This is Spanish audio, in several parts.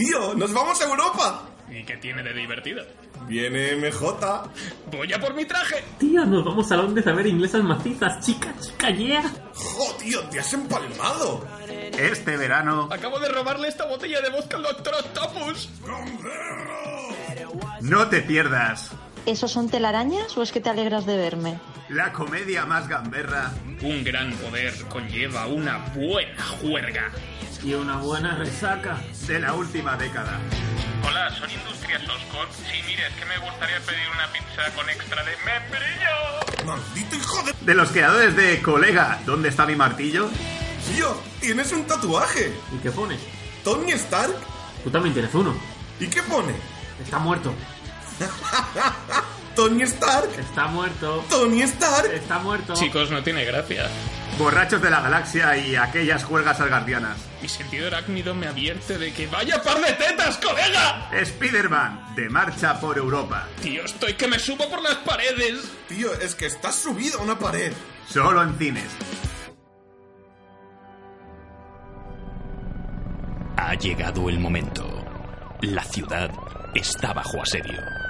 Tío, nos vamos a Europa. ¿Y qué tiene de divertido? Viene MJ. Voy a por mi traje. Tío, nos vamos a Londres a ver inglesas macizas. Chica, chica, yeah. Jo, tío, te has empalmado. Este verano Acabo de robarle esta botella de vodka al Doctor Octopus. no te pierdas ¿Esos son telarañas o es que te alegras de verme? La comedia más gamberra Un gran poder conlleva una buena juerga. Y una buena resaca. de la última década. Hola, ¿son Industrias Oscorp? Sí, mire, es que me gustaría pedir una pizza con extra de membrillo. Maldito hijo de... De los creadores de Colega, ¿dónde está mi martillo? Tío, tienes un tatuaje. ¿Y qué pone? Tony Stark. Tú también tienes uno. ¿Y qué pone? Está muerto. Tony Stark. Está muerto. Tony Stark. Está muerto. Chicos, no tiene gracia. Borrachos de la galaxia y aquellas juergas algardianas. Mi sentido arácnido me advierte de que vaya par de tetas, colega. Spider-Man, de marcha por Europa. Tío, estoy que me subo por las paredes. Tío, es que estás subido a una pared. Solo en cines. Ha llegado el momento. La ciudad está bajo asedio.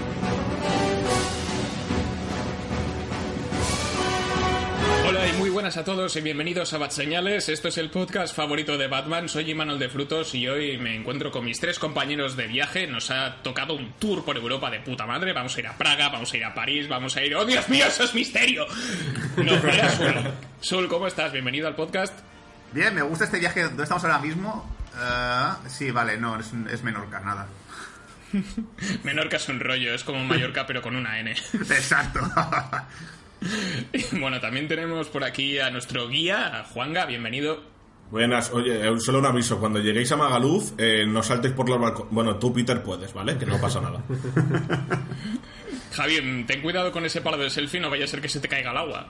Buenas a todos y bienvenidos a Bat Señales. Esto es el podcast favorito de Batman. Soy Imanol de Frutos y hoy me encuentro con mis tres compañeros de viaje. Nos ha tocado un tour por Europa de puta madre. Vamos a ir a Praga, vamos a ir a París, vamos a ir. ¡Oh, Dios mío, eso es misterio! No, era Sul. Sul, ¿cómo estás? Bienvenido al podcast. Bien, me gusta este viaje. ¿Dónde estamos ahora mismo? Eh, sí, vale, no, es, es Menorca, nada. Menorca es un rollo, es como Mallorca pero con una N. Exacto. Bueno, también tenemos por aquí a nuestro guía, a Juanga, bienvenido. Buenas, oye, eh, solo un aviso. Cuando lleguéis a Magaluf, eh, no saltéis por los balcones. Bueno, tú, Peter, puedes, ¿vale? Que no pasa nada. Javier, ten cuidado con ese palo de selfie, no vaya a ser que se te caiga al agua.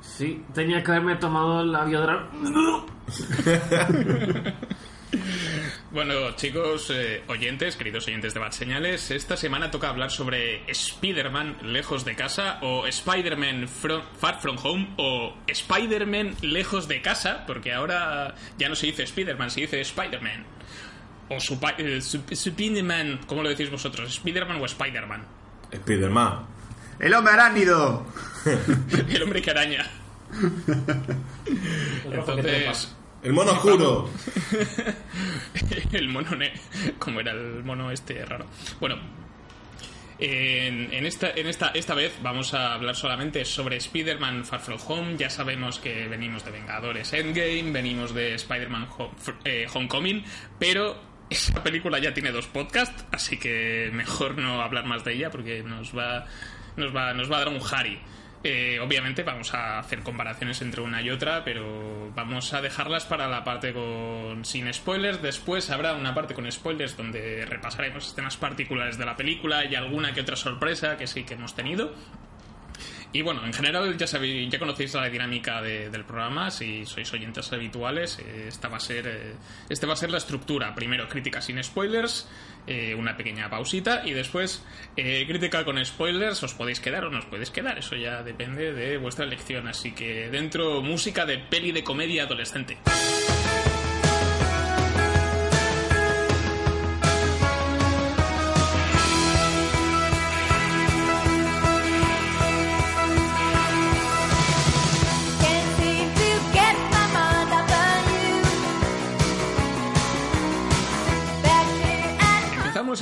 Sí, tenía que haberme tomado el aviodrán. Bueno, chicos, eh, oyentes, queridos oyentes de Bad Señales, esta semana toca hablar sobre Spider-Man lejos de casa o Spider-Man Far From Home o Spider-Man lejos de casa, porque ahora ya no se dice Spider-Man, se dice Spider-Man. O eh, Spider-Man, ¿cómo lo decís vosotros? ¿Spider-Man o Spider-Man? Spiderman. ¡El hombre arácnido! El hombre que araña. Entonces, El mono oscuro. el mono ne como era el mono este raro bueno en, en esta, en esta, esta vez vamos a hablar solamente sobre Spider-Man Far From Home. Ya sabemos que venimos de Vengadores Endgame, venimos de Spider-Man eh, Homecoming, pero esa película ya tiene dos podcasts, así que mejor no hablar más de ella porque nos va, nos va, nos va a dar un Harry. Eh, obviamente vamos a hacer comparaciones entre una y otra, pero vamos a dejarlas para la parte con sin spoilers. Después habrá una parte con spoilers donde repasaremos temas particulares de la película y alguna que otra sorpresa que sí que hemos tenido. Y bueno, en general ya sabéis, ya conocéis la dinámica de- del programa, si sois oyentes habituales, eh, esta va a ser, eh, este va a ser la estructura. Primero crítica sin spoilers, eh, una pequeña pausita y después eh, crítica con spoilers. Os podéis quedar o no os podéis quedar, eso ya depende de vuestra elección. Así que dentro música de peli de comedia adolescente.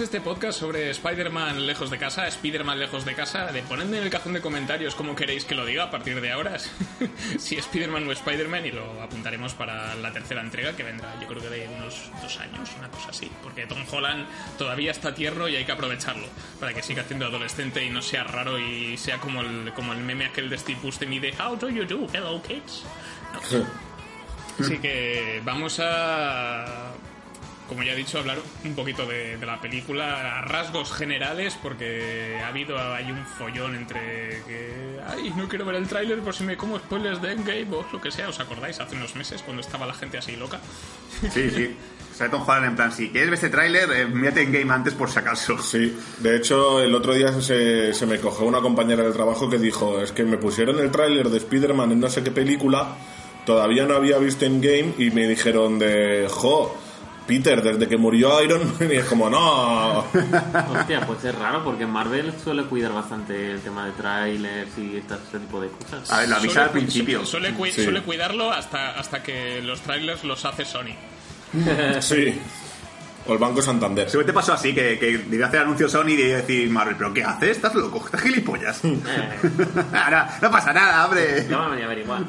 Este podcast sobre Spider-Man lejos de casa, Spider-Man lejos de casa, de ponedme en el cajón de comentarios cómo queréis que lo diga a partir de ahora, si Spider-Man o Spider-Man, y lo apuntaremos para la tercera entrega que vendrá, yo creo que de unos dos años, una cosa así, porque Tom Holland todavía está tierno y hay que aprovecharlo para que siga siendo adolescente y no sea raro y sea como el, como el meme aquel de Steve Buscemi de How do you do? Hello kids. No. Así que vamos a como ya he dicho, hablar un poquito de, de la película a rasgos generales, porque ha habido ahí un follón entre que. Ay, no quiero ver el tráiler por si me como spoilers de Endgame o lo que sea. ¿Os acordáis? Hace unos meses, cuando estaba la gente así loca. Sí, sí. O sea, Tom Holland en plan, si quieres ver este tráiler, eh, mírate en game antes por si acaso. Sí, de hecho, el otro día se, se me cogió una compañera del trabajo que dijo: Es que me pusieron el tráiler de Spider-Man en no sé qué película, todavía no había visto en game y me dijeron de. Jo, Peter, desde que murió Iron Man, y es como, no. Hostia, pues es raro porque Marvel suele cuidar bastante el tema de trailers y este, este tipo de cosas. A ver, lo avisa Suele al principio. su- Suele, Sí. suele cuidarlo hasta, hasta que los trailers los hace Sony. Sí. O el Banco Santander. Seguro te pasó así, que, que debía hacer anuncio Sony y debía decir Marvel, ¿pero qué haces? ¿Estás loco? ¿Estás gilipollas? Ahora, no pasa nada, hombre. ya me venía a averiguar.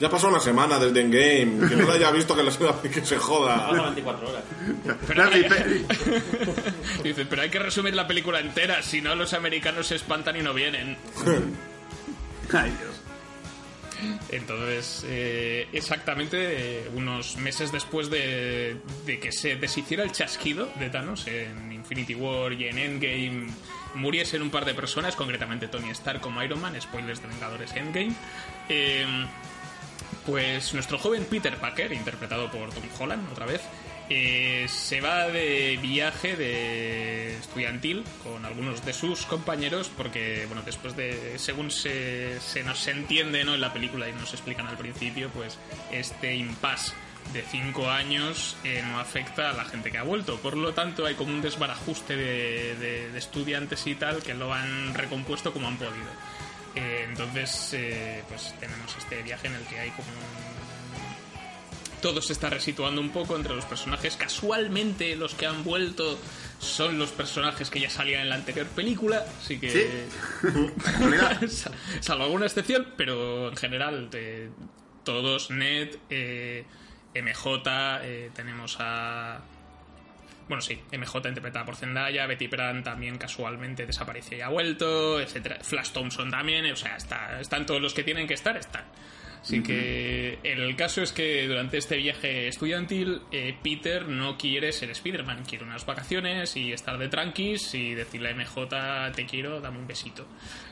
Ya pasó una semana desde Endgame. Que no lo haya visto que, lo- que se joda. 24 horas. Pero hay, Dice, pero hay que resumir la película entera, si no los americanos se espantan y no vienen. Ay, Dios. Entonces, eh, exactamente eh, unos meses después de, de que se deshiciera el chasquido de Thanos en Infinity War y en Endgame, muriesen un par de personas, concretamente Tony Stark como Iron Man, spoilers de Vengadores Endgame. eh, pues nuestro joven Peter Parker, interpretado por Tom Holland otra vez, eh, se va de viaje de estudiantil con algunos de sus compañeros porque, bueno, después de, según se, se nos entiende ¿no? en la película y nos explican al principio, pues este impasse de cinco años eh, no afecta a la gente que ha vuelto. Por lo tanto, hay como un desbarajuste de, de- de estudiantes y tal que lo han recompuesto como han podido. Eh, entonces, eh, pues tenemos este viaje en el que hay como un- todo se está resituando un poco entre los personajes. Casualmente, los que han vuelto son los personajes que ya salían en la anterior película, así que. Sal- Salvo alguna excepción, pero en general, de todos, Ned, eh, MJ, eh, tenemos a. Bueno, sí, MJ interpretada por Zendaya, Betty Brant también casualmente desapareció y ha vuelto, etcétera. Flash Thompson también, o sea, está, están todos los que tienen que estar, están. Así que el caso es que durante este viaje estudiantil, eh, Peter no quiere ser Spider-Man, quiere unas vacaciones y estar de tranquis y decirle a MJ, te quiero, dame un besito.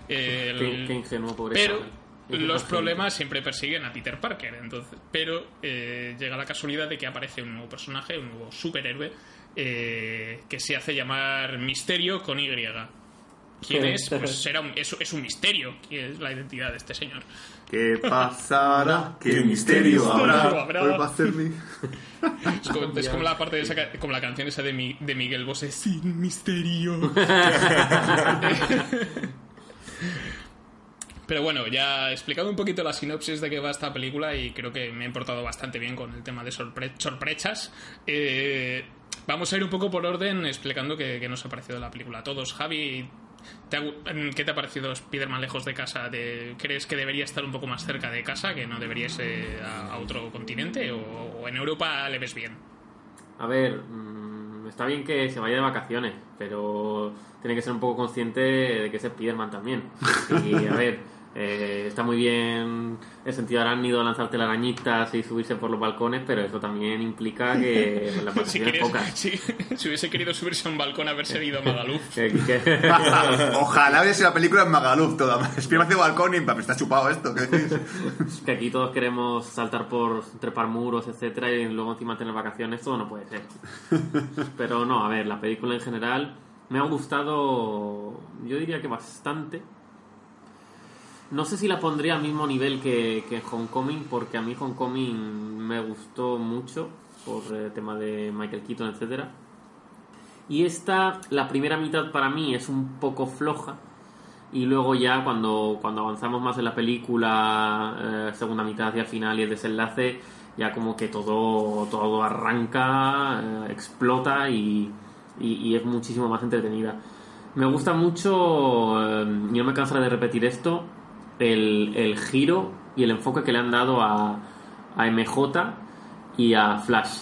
Qué, qué ingenuo, pobre pero los problemas siempre persiguen a Peter Parker, entonces. Pero eh, llega la casualidad de que aparece un nuevo personaje, un nuevo superhéroe, eh, que se hace llamar Misterio con Y. ¿Quién es? Pues será un- es, es un misterio. ¿Quién es la identidad de este señor? ¿Qué pasará? ¿Qué ¿Qué misterio misterio habrá? habrá? Hoy va a ser mi... Es como, es como la parte de esa, como la canción esa de, Mi- de Miguel Bosé, sin misterio. Pero bueno, ya he explicado un poquito la sinopsis de qué va esta película y creo que me he portado bastante bien con el tema de sorpre- sorprechas. Eh, vamos a ir un poco por orden explicando qué, qué nos ha parecido la película a todos. Javi, ¿te ha ¿qué te ha parecido Spider-Man lejos de casa? ¿De- ¿Crees que debería estar un poco más cerca de casa, que no debería ser a, a otro continente? ¿O, o en Europa le ves bien? A ver, mm, está bien que se vaya de vacaciones, pero tiene que ser un poco consciente de que es Spiderman también. Y a ver, eh, está muy bien el sentido arácnido lanzarte las arañitas y subirse por los balcones, pero eso también implica que las Si, vacaciones quieres- pocas. si, si hubiese querido subirse a un balcón haberse ido a Magaluf. Que- que- Ojalá hubiese la película en Magaluf toda. Spiderman de balcón y me está chupado esto. ¿qué decís? que aquí todos queremos saltar por trepar muros, etcétera, y luego encima tener vacaciones, todo no puede ser. Pero no, a ver, la película en general me ha gustado, yo diría que bastante. No sé si la pondría al mismo nivel que, que Homecoming, porque a mí Homecoming me gustó mucho por el tema de Michael Keaton, etcétera. Y esta, la primera mitad para mí es un poco floja. Y luego ya cuando, cuando avanzamos más en la película, eh, segunda mitad hacia final y el desenlace, ya como que todo, todo arranca, eh, explota y, y, es muchísimo más entretenida. Me gusta mucho, eh, y no me cansaré de repetir esto, el, el giro y el enfoque que le han dado a, a MJ y a Flash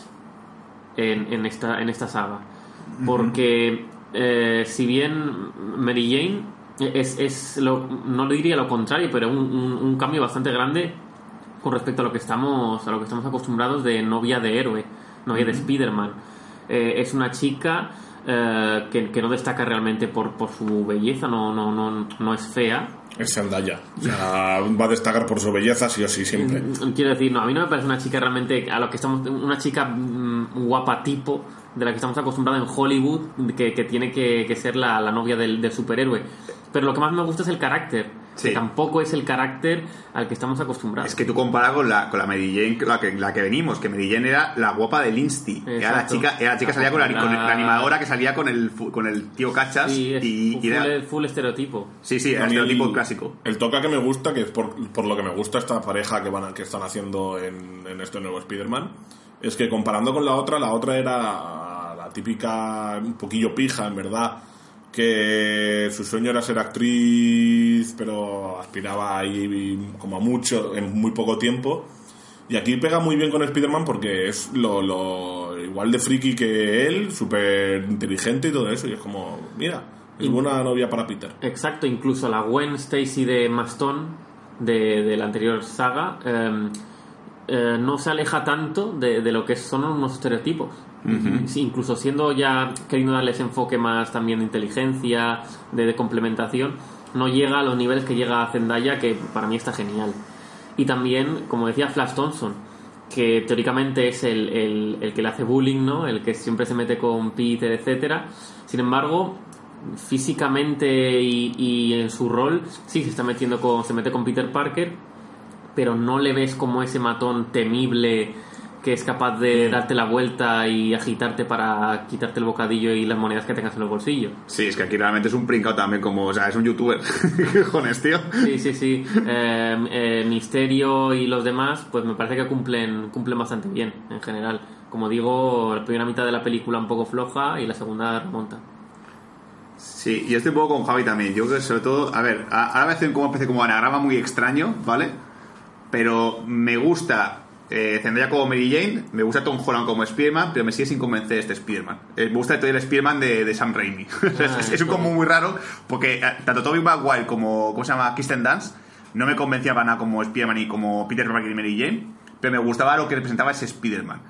en, en esta, en esta saga. Porque eh, si bien Mary Jane es, es lo, no le diría lo contrario, pero un, un- un cambio bastante grande con respecto a lo que estamos a lo que estamos acostumbrados de novia de héroe, novia de Spider-Man. Eh, es una chica eh, que, que no destaca realmente por, por su belleza, no, no, no, no es fea. Es Zendaya. O sea, va a destacar por su belleza, sí o sí, siempre. Mm, Quiero decir, no, a mí no me parece una chica realmente a lo que estamos una chica mm, guapa tipo de la que estamos acostumbrados en Hollywood que, que tiene que, que ser la, la novia del, del superhéroe. Pero lo que más me gusta es el carácter. Sí. Que tampoco es el carácter al que estamos acostumbrados. Es que tú comparas con la, con la Mary Jane, la que, la que venimos, que Mary Jane era la guapa del Insti. Era la chica, era la chica que salía con la, con La- animadora que salía con el, con el tío Cachas. Sí, es y, full, y era- full estereotipo. sí, sí, era el estereotipo clásico. El toca que me gusta, que es por, por lo que me gusta esta pareja que, van a- que están haciendo en, en este nuevo Spider-Man, es que comparando con la otra, la otra era la típica, un poquillo pija, en verdad, que su sueño era ser actriz, pero aspiraba ahí como a mucho, en muy poco tiempo. Y aquí pega muy bien con Spider-Man porque es lo, lo igual de friki que él, súper inteligente y todo eso. Y es como, mira, es buena novia para Peter. Exacto, incluso la Gwen Stacy de Maston de, de la anterior saga eh, eh, no se aleja tanto de, de lo que son unos estereotipos. Incluso siendo ya queriendo darles enfoque más también de inteligencia, de, complementación, no llega a los niveles que llega Zendaya, que para mí está genial. Y también, como decía Flash Thompson, que teóricamente es el, el- el que le hace bullying, ¿no? El que siempre se mete con Peter, etcétera. Sin embargo, físicamente y, y en su rol, sí se está metiendo con, se mete con Peter Parker, pero no le ves como ese matón temible que es capaz de darte la vuelta y agitarte para quitarte el bocadillo y las monedas que tengas en los bolsillos. Sí, es que aquí realmente es un pringao también, como, o sea, es un youtuber. ¿Qué cojones, tío? Sí, sí, sí. Eh, eh, Misterio y los demás, pues me parece que cumplen, cumplen bastante bien en general. Como digo, la primera mitad de la película un poco floja y la segunda remonta. Sí, y estoy un poco con Javi también. Yo creo que sobre todo, a ver, ahora me hace como una especie como anagrama muy extraño, ¿vale? Pero me gusta eh, Zendaya como Mary Jane, me gusta Tom Holland como Spider-Man, pero me sigue sin convencer este Spider-Man. Eh, me gusta el Spider-Man de, de Sam Raimi. es, es- es un combo muy raro, porque eh, tanto Tobey Maguire como, ¿cómo se llama? Kristen Dance, no me convencía para nada como Spider-Man y como Peter Parker y Mary Jane, pero me gustaba lo que representaba ese Spider-Man.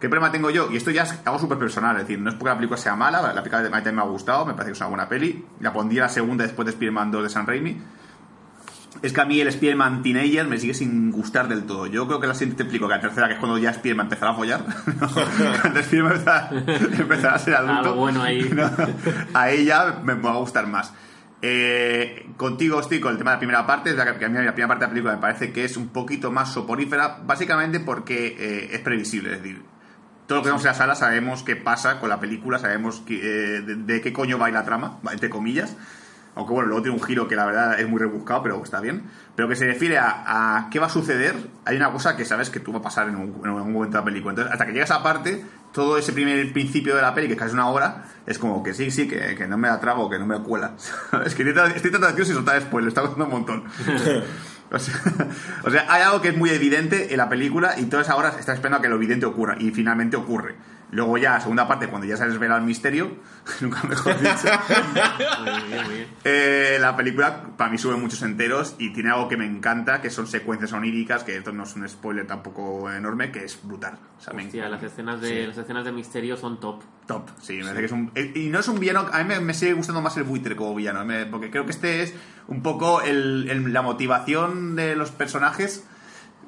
¿Qué problema tengo yo? Y esto ya es algo súper personal, es decir, no es porque la película sea mala, la película de también me ha gustado, me parece que es una buena peli, la pondría la segunda después de Spider-Man 2 de San Raimi. Es que a mí el Spider-Man Teenager me sigue sin gustar del todo. Yo creo que la siguiente te explico que la tercera, que es cuando ya Spider-Man empezará a follar, cuando Spider-Man empezará, empezará a ser adulto, Algo bueno ahí. ¿no? ahí ya me, va a gustar más. Eh, contigo estoy con el tema de la primera parte, es verdad que a mí la primera parte de la película me parece que es un poquito más soporífera, básicamente porque eh, es previsible, es decir, todo lo que vemos en la sala sabemos qué pasa con la película, sabemos que, eh, de, de qué coño va la trama, entre comillas. Aunque bueno, luego tiene un giro que la verdad es muy rebuscado, pero está bien. Pero que se refiere a, a qué va a suceder, hay una cosa que sabes que tú va a pasar en, un, en algún momento de la película. Entonces, hasta que llegas a parte, todo ese primer principio de la peli, que es casi una hora, es como que sí, sí, que, que no me la trago, que no me cuela. es que estoy, tratando de sin soltar spoiler, está costando un montón. O sea, o sea, hay algo que es muy evidente en la película y todas ahora está esperando a que lo evidente ocurra y finalmente ocurre. Luego ya, segunda parte, cuando ya se desvela el misterio, nunca mejor dicho, Muy bien, muy bien. eh, la película para mí sube muchos enteros y tiene algo que me encanta, que son secuencias oníricas, que esto no es un spoiler tampoco enorme, que es brutal. O sea, me las escenas de, las escenas de misterio son top. Top, sí, me parece que es un... eh, Y no es un villano, a mí me, me sigue gustando más el buitre como villano, me- porque creo que este es un poco el- el- la motivación de los personajes.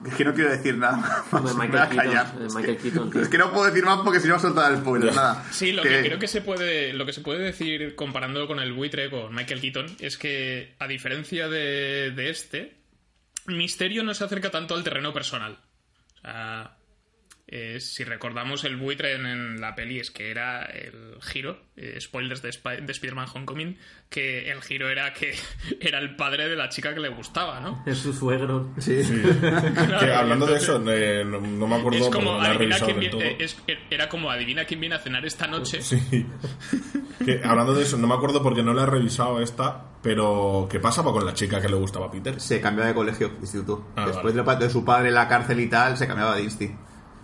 Es que no quiero decir nada más. De me Michael Keaton, de Es Michael que- Keaton, tío. Es que no puedo decir más porque si no va a soltar el spoiler, nada. Sí, lo que creo que se puede, lo que se puede decir comparando con el buitre, con Michael Keaton, es que a diferencia de, de este, Misterio no se acerca tanto al terreno personal. O sea, Eh, si recordamos el buitre en, en la peli es que era el giro, eh, spoilers de, Spi- de Spider-Man Homecoming, que el giro era que era el padre de la chica que le gustaba, ¿no? Es su suegro. Sí. Que hablando de eso, eh, no, no me acuerdo Es porque como no la he adivina revisado quién viene, es- era como adivina quién viene a cenar esta noche. Sí. Que, hablando de eso, no me acuerdo porque no la he revisado esta, pero ¿qué pasaba con la chica que le gustaba a Peter? Se cambió de colegio, de instituto. Ah, Después vale. de, de su padre en la cárcel y tal, se cambiaba de insti.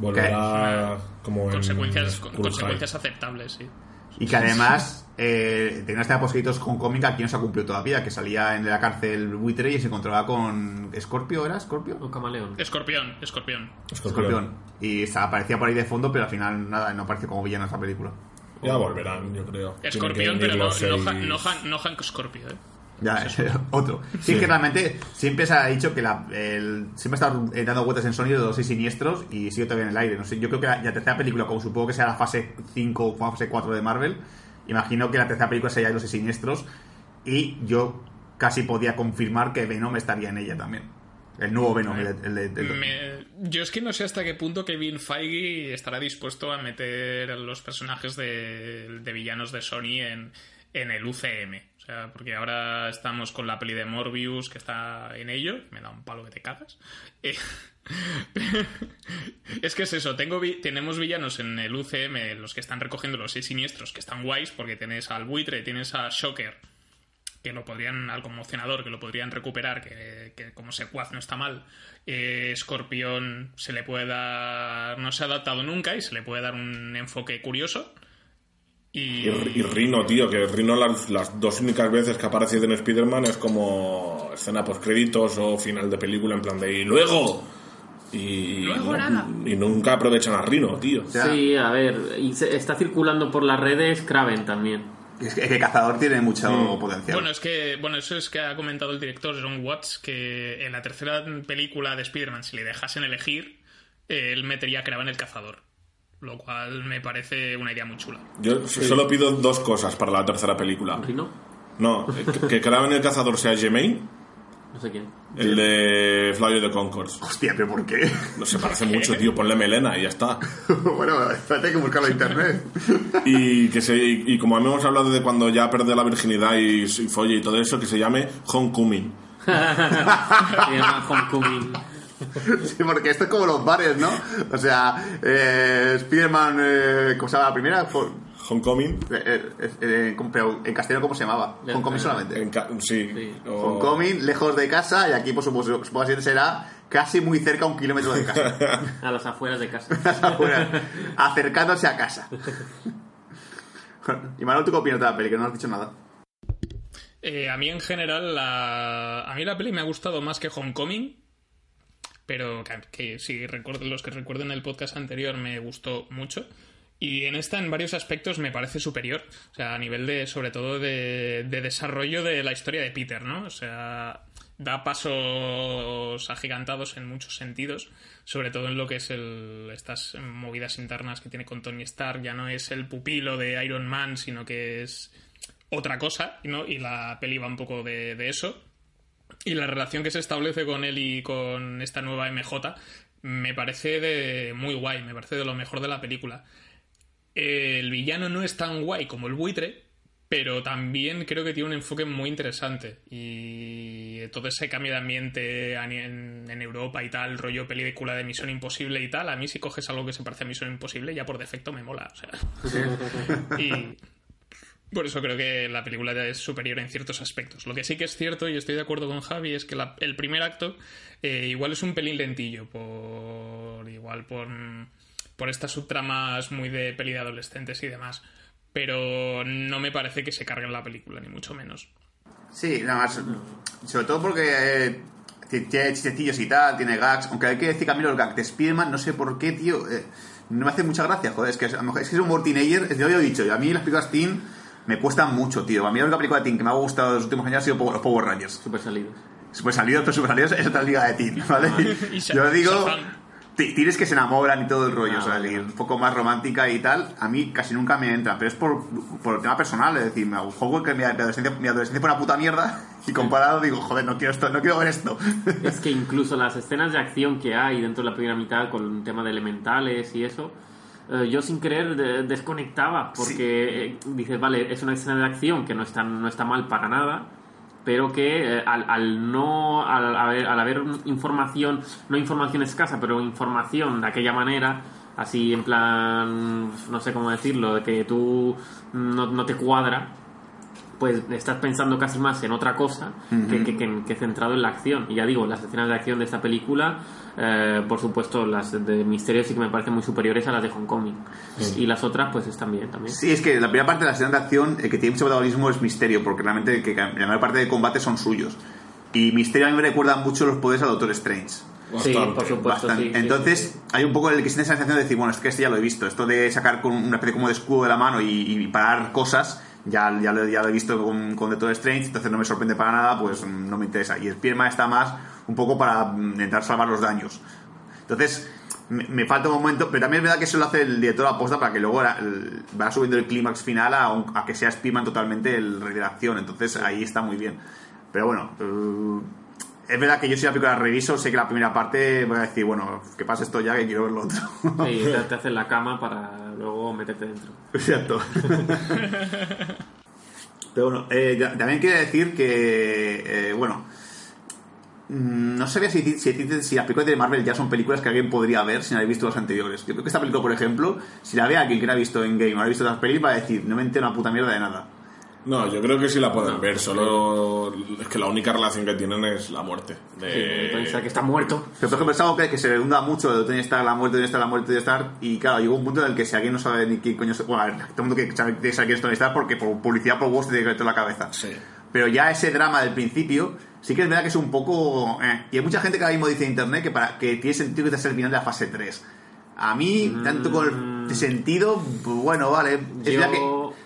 Volverá como en Consecuencias, con- Cool consecuencias aceptables, sí. Y que además eh, tenía este poscritos con cómica aquí no se ha cumplido todavía, que salía en la cárcel buitre y se encontraba con Scorpio, ¿era Scorpio? O camaleón. Escorpión, escorpión. Escorpión. Escorpión. Y aparecía por ahí de fondo, pero al final nada, no apareció como villano en esta película. Ya volverán, yo creo. Escorpión, que pero no, no, Han- no, Han- no Hank Scorpio, ¿eh? Ya, otro. Sí, que realmente siempre se ha dicho que la, el, siempre estado eh, dando vueltas en Sony de los seis siniestros y sigue todavía en el aire. No sé, yo creo que la, la tercera película, como supongo que sea la fase 5 o fase 4 de Marvel, imagino que la tercera película sería de los seis siniestros y yo casi podía confirmar que Venom estaría en ella también. El nuevo Venom, el, el de- el- Me- yo es que no sé hasta qué punto Kevin Feige estará dispuesto a meter a los personajes de, de villanos de Sony en, en el UCM. Porque ahora estamos con la peli de Morbius, que está en ello. Me da un palo que te cagas. Eh, es que es eso, tengo vi- tenemos villanos en el UCM, los que están recogiendo los seis siniestros, que están guays, porque tienes al buitre, tienes a Shocker, que lo podrían, al conmocionador, que lo podrían recuperar, que, como secuaz no está mal. Eh, Escorpión se le puede dar. No se ha adaptado nunca y se le puede dar un enfoque curioso. Y, Rino, tío, que Rino las, las dos únicas veces que ha aparecido en Spider-Man es como escena post créditos o final de película en plan de y luego y, Luego nada. y nunca aprovechan a Rino, tío. sea, Sí, a ver, y se- está circulando por las redes Kraven también. es, que, es que Cazador tiene mucho potencial. Bueno, es que bueno, eso es que ha comentado el director John Watts que en la tercera película de Spider-Man, si le dejasen elegir, él metería a Kraven el cazador. Lo cual me parece una idea muy chula. Yo solo pido dos cosas para la tercera película. ¿Rino? No, que, que Kraven el cazador sea Jemaine, No sé quién. el de Flavio de Concords. Hostia, pero ¿por qué? No se parece mucho, tío, ponle melena y ya está. bueno, espérate hay que buscarlo en internet. Y que se, y, y como hemos hablado de cuando ya perdió la virginidad y, y folle y todo eso, que se llame Homecoming. Se llama Homecoming. Sí, porque esto es como los bares, ¿no? O sea, eh, Spider-Man, eh, ¿cómo se llama la primera? Homecoming. eh, eh, eh, pero en castellano, ¿cómo se llamaba? Homecoming solamente. En ca- sí. Sí. o- Homecoming, lejos de casa, y aquí, por supuesto, supongo que será casi muy cerca, un kilómetro de casa. A las afueras de casa. Afuera, acercándose a casa. y Manuel, ¿tú qué opinas de la peli? Que no has dicho nada. Eh, a mí en general, la... a mí la peli me ha gustado más que Homecoming, pero que, si recuerdo, los que recuerden el podcast anterior me gustó mucho. Y en esta, en varios aspectos, me parece superior. O sea, a nivel de, sobre todo, de, de desarrollo de la historia de Peter, ¿no? O sea, da pasos agigantados en muchos sentidos, sobre todo en lo que es el, estas movidas internas que tiene con Tony Stark. Ya no es el pupilo de Iron Man, sino que es otra cosa, ¿no? Y la peli va un poco de, de eso. Y la relación que se establece con él y con esta nueva MJ me parece de muy guay, me parece de lo mejor de la película. El villano no es tan guay como el buitre, pero también creo que tiene un enfoque muy interesante. Y todo ese cambio de ambiente en Europa y tal, rollo película de Misión Imposible y tal, a mí si coges algo que se parece a Misión Imposible, ya por defecto me mola. O sea. y por eso creo que la película es superior en ciertos aspectos. Lo que sí que es cierto, y estoy de acuerdo con Javi, es que la- el primer acto eh, igual es un pelín lentillo, por igual por, por estas subtramas muy de peli de adolescentes y demás. Pero no me parece que se carguen la película, ni mucho menos. Sí, nada más. Sobre todo porque eh, tiene chistecillos y tal, tiene gags. Aunque hay que decir que a mí los gags de Spiderman, no sé por qué, tío. eh, no me hace mucha gracia, joder. Es que es, a lo mejor- es que es un humor teenager. Es, yo lo he dicho. A mí las películas teen me cuestan mucho, tío. A mí la única película de teen que me ha gustado en los últimos años ha sido los Power Rangers. Super salidos. Super salidos, pero super salidos es otra liga de teen, ¿vale? Yo digo. Tienes que se enamoran y todo el rollo, Ah, o sea, vale, un poco más romántica y tal, a mí casi nunca me entra, pero es por, por el tema personal, es decir, me juego que mi adolescencia, mi adolescencia fue una puta mierda y comparado digo, joder, no quiero esto, no quiero ver esto. Es que incluso las escenas de acción que hay dentro de la primera mitad con el tema de elementales y eso, eh, yo sin querer de- desconectaba porque eh, dices, vale, es una escena de acción que no está, no está mal para nada, pero que eh, al, al no al haber, al haber información, no información escasa, pero información de aquella manera, así en plan, no sé cómo decirlo, de que tú no, no te cuadra, pues estás pensando casi más en otra cosa que, que- que- que centrado en la acción. Y ya digo, las escenas de acción de esta película, eh, por supuesto, las de Misterio sí que me parecen muy superiores a las de Hong Kong. Y las otras, pues están bien también. Sí, es que la primera parte de la escena de acción, el que tiene mucho protagonismo es Misterio, porque realmente que la mayor parte de combate son suyos. Y Misterio a mí me recuerda mucho los poderes al Doctor Strange. Sí, por supuesto, sí, Entonces, sí, sí. hay un poco el que siente esa sensación de decir, bueno, es que este ya lo he visto. Esto de sacar con una especie como de escudo de la mano y, y parar cosas, ya, ya, lo, ya lo he visto con, con Doctor Strange, entonces no me sorprende para nada, pues no me interesa. Y Spiderman está más un poco para mm, intentar salvar los daños. Entonces, me, me falta un momento, pero también es verdad que eso lo hace el director aposta para que luego la- el- va subiendo el clímax final a, un- a que sea Spiderman totalmente el rey de la acción. Entonces, ahí está muy bien. Pero bueno, eh, es verdad que yo si la película la reviso, sé que la primera parte voy a decir, bueno, que pase esto ya, que quiero ver lo otro. Sí, te, te hacen la cama para luego meterte dentro. Exacto. Pero bueno, eh, también quiero decir que, eh, bueno, mm, no sabía si, si, si, si las películas de Marvel ya son películas que alguien podría ver sin haber visto las anteriores. Yo creo que esta película, por ejemplo, si la ve alguien que no ha visto en Game o ha visto las películas, va a decir, no me entero una puta mierda de nada. No, yo creo que sí la pueden ver, solo es que la única relación que tienen es la muerte. De... Sí, que está muerto. Pero por ejemplo es algo que, que se redunda mucho de Tony Stark, la muerte, Tony Stark, la muerte, Tony Stark, y claro, llegó un punto en el que si alguien no sabe ni quién coño bueno, a ver, todo el mundo que sabe, tiene que saber quién es Tony Stark porque por publicidad por Street te la cabeza. Sí. Pero ya ese drama del principio, sí que es verdad que es un poco... eh, Y hay mucha gente que ahora mismo dice en internet que, para, que tiene sentido que este sea el final de la fase 3. A mí, tanto con el sentido, pues bueno, vale. Es Yo- verdad que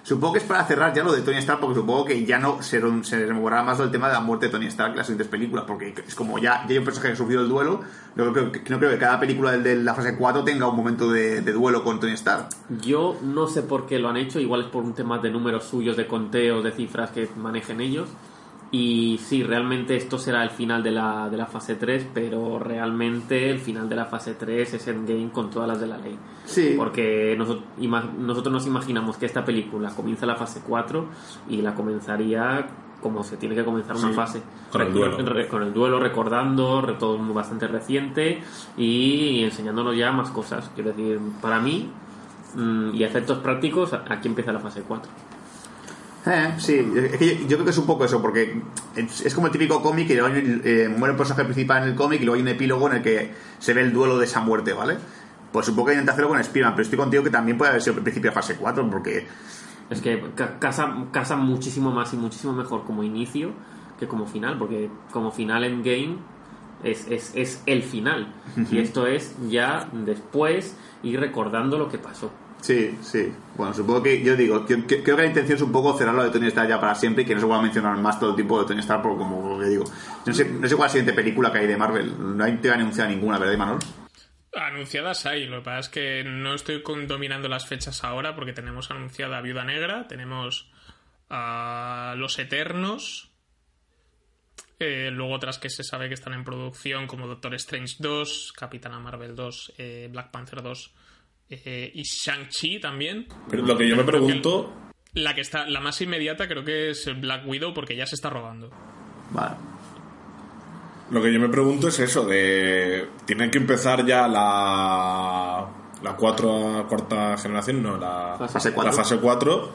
supongo que es para cerrar ya lo de Tony Stark, porque supongo que ya no se, se más del tema de la muerte de Tony Stark en las siguientes películas, porque es como ya, ya hay un personaje que ha sufrido el duelo, no creo, no creo que cada película de la fase 4 tenga un momento de, de duelo con Tony Stark. Yo no sé por qué lo han hecho, igual es por un tema de números suyos, de conteos, de cifras que manejen ellos. Y sí, realmente esto será el final de la, de la fase 3, pero realmente el final de la fase 3 es Endgame con todas las de la ley. Sí. Porque nosotros, nosotros nos imaginamos que esta película comienza la fase 4 y la comenzaría como se tiene que comenzar una Sí, fase. con el duelo. re- con el duelo, recordando, re- todo muy bastante reciente y enseñándonos ya más cosas. Quiero decir, para mí, mm, y efectos prácticos, aquí empieza la fase 4. Eh, sí, es que yo, yo creo que es un poco eso, porque es, es como el típico cómic que eh, muere el personaje principal en el cómic y luego hay un epílogo en el que se ve el duelo de esa muerte, ¿vale? Pues supongo que intenta hacerlo con Spiderman, pero estoy contigo que también puede haber sido el principio de fase 4, porque Es que ca- casa, casa muchísimo más y muchísimo mejor como inicio que como final, porque como final en game es, es, es el final. Y esto es ya después ir recordando lo que pasó. Sí, sí. Bueno, supongo que yo digo, que- creo que la intención es un poco cerrarlo de Tony Stark ya para siempre y que no se vuelva a mencionar más todo el tipo de Tony Stark, porque como que digo, no sé, no cuál es la siguiente película que hay de Marvel, no hay te anunciado ninguna, ¿verdad, Imanol? Anunciadas hay, lo que pasa es que no estoy dominando las fechas ahora porque tenemos anunciada Viuda Negra, tenemos a Los Eternos, eh, luego otras que se sabe que están en producción como Doctor Strange 2, Capitana Marvel 2, eh, Black Panther 2 eh, y Shang-Chi también. Pero lo que yo me que pregunto, La que está, la más inmediata creo que es Black Widow porque ya se está rodando. Vale. lo que yo me pregunto es eso, de tienen que empezar ya la la cuatro, cuarta generación, no, la Fase cuatro. la fase 4,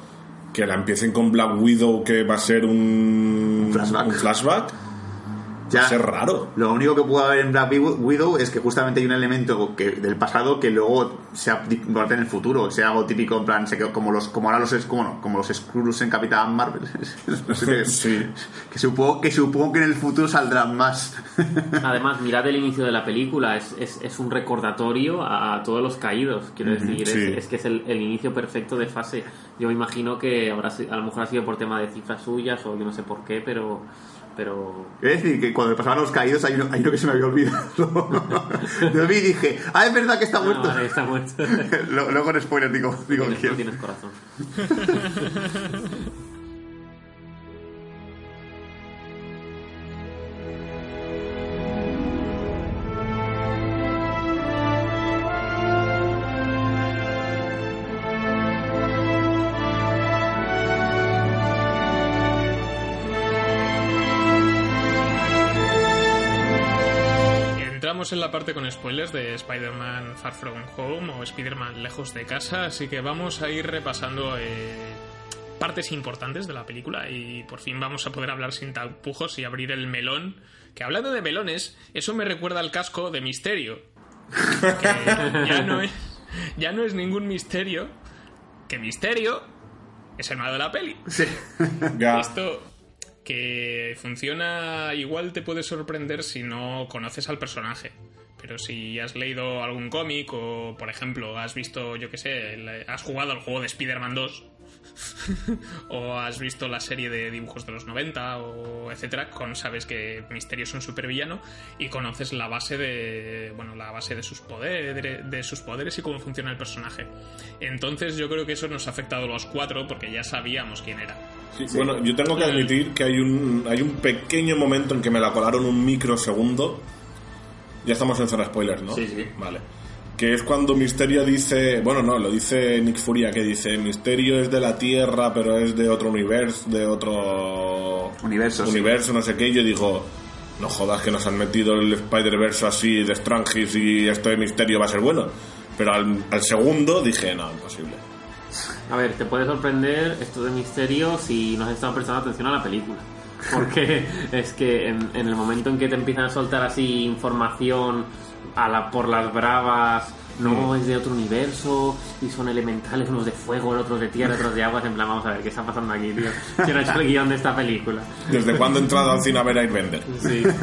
que la empiecen con Black Widow que va a ser un Flashback. un flashback. Ya, ser raro. Lo único que puede haber en Black Widow es que justamente hay un elemento que, del pasado que luego se importante en el futuro, sea algo típico en plan, se quedó como los como ahora los es- como, no, como los Skrulls en Capitán Marvel. No sé qué- Sí. que supongo que supongo que en el futuro saldrán más. Además, mirad el inicio de la película, es, es, es un recordatorio a, a todos los caídos. Quiero decir, sí. es, es que es el, el inicio perfecto de fase. Yo me imagino que habrá, a lo mejor ha sido por tema de cifras suyas o yo no sé por qué, pero. Pero Es decir, que cuando me pasaban los caídos hay uno, hay uno que se me había olvidado. Lo vi y dije, ah, es verdad que está muerto. vale, está muerto. Luego con spoiler digo, digo tienes, quién. no tienes corazón. parte con spoilers de Spider-Man Far From Home o Spider-Man Lejos de Casa, así que vamos a ir repasando eh, partes importantes de la película y por fin vamos a poder hablar sin tapujos y abrir el melón. Que hablando de melones, eso me recuerda al casco de Misterio. Que ya no es, ya no es ningún misterio que Misterio es el malo de la peli. Sí. Ya. Esto que funciona igual te puede sorprender si no conoces al personaje. Pero si has leído algún cómic o, por ejemplo, has visto, yo qué sé, has jugado al juego de Spider-Man 2 o has visto la serie de dibujos de los 90 o etcétera, con sabes que Misterio es un supervillano y conoces la base de bueno, la base de sus poderes, de sus poderes y cómo funciona el personaje. Entonces yo creo que eso nos ha afectado a los cuatro porque ya sabíamos quién era. Sí, Bueno, yo tengo que admitir que hay un, hay un pequeño momento en que me la colaron un microsegundo. Ya estamos en zona spoilers, ¿no? Sí, sí. Vale. Que es cuando Misterio dice. Bueno, no, lo dice Nick Furia, que dice: Misterio es de la Tierra, pero es de otro universo, de otro. Universo, sí. Universo, no sé qué. Y yo digo. No jodas que nos han metido el Spider-Verse así de Strangis y esto de Misterio va a ser bueno. Pero al, al segundo dije: No, imposible. A ver, te puede sorprender esto de misterio si no has estado prestando atención a la película. Porque es que en, en el momento en que te empiezan a soltar así información a la, por las bravas, no es de otro universo y son elementales, unos de fuego, otros de tierra, otros de agua, en plan, vamos a ver qué está pasando aquí, tío. ¿Quién ha hecho el guion de esta película? ¿Desde cuándo he entrado al cine a ver a Airbender? Sí.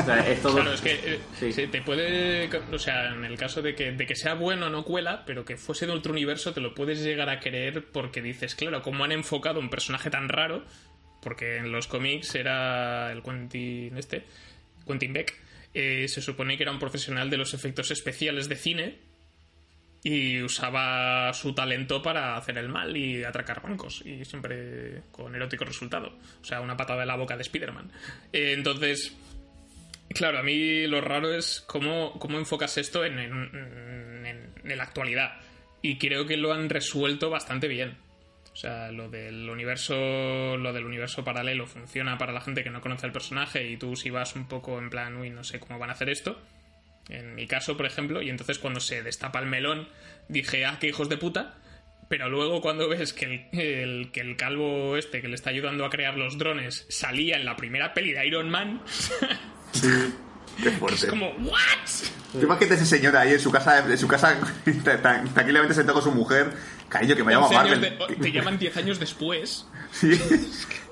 O sea, es todo. Claro, es que eh, Sí. se te puede. O sea, en el caso de que, de que sea bueno no cuela, pero que fuese de otro universo, te lo puedes llegar a creer porque dices, claro, como han enfocado un personaje tan raro, porque en los cómics era el Quentin este, Quentin Beck, eh, se supone que era un profesional de los efectos especiales de cine y usaba su talento para hacer el mal y atracar bancos y siempre con erótico resultado. O sea, una patada en la boca de Spider-Man. Eh, entonces, Claro, a mí lo raro es cómo, cómo enfocas esto en, en- en- en la actualidad. Y creo que lo han resuelto bastante bien. Sea, lo del universo. Lo del universo paralelo funciona para la gente que no conoce al personaje. Y tú si vas un poco en plan, uy, no sé cómo van a hacer esto. En mi caso, por ejemplo, y entonces cuando se destapa el melón, dije, ah, qué hijos de puta. Pero luego cuando ves que el, el- que el calvo este que le está ayudando a crear los drones salía en la primera peli de Iron Man, Qué fuerte. es como, ¿what? ¿Tú imagínate ese señor ahí en su casa, en su casa tan- tranquilamente sentado con su mujer? Cariño, que me llama 11 años Marvel. de- Que- te llaman 10 años después. Sí.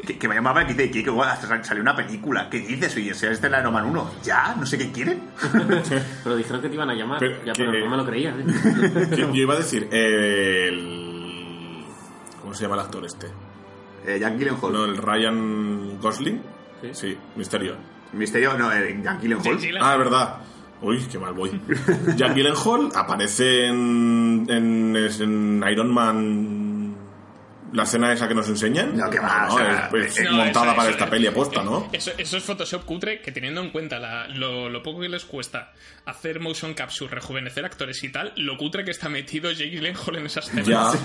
que, que me llama Marvel y dice, ¿qué? Que guau, hasta salió una película. ¿Qué dices? Oye, si este es el Iron Man 1. ¿Ya? No sé qué quieren. Pero dijeron que te iban a llamar. Pero ya, que- pero no me lo creía. ¿eh? Yo yo iba a decir, el. ¿Cómo se llama el actor este? Eh, Jack Gyllenhaal. No, el Ryan Gosling. Sí. Sí, Misterio. Misterio, no, eh, Jack Gyllenhaal. Ah, es verdad. Uy, qué mal voy. Jack Gyllenhaal aparece en, en, en Iron Man. La escena esa que nos enseñan. No, que va, No, o sea, es, es eh, No, montada eso- para eso- esta peli aposta, ¿no? Eso, eso es Photoshop cutre que teniendo en cuenta la- lo, lo poco que les cuesta hacer motion capture, rejuvenecer actores y tal, lo cutre que está metido Jake Gyllenhaal en esas escenas.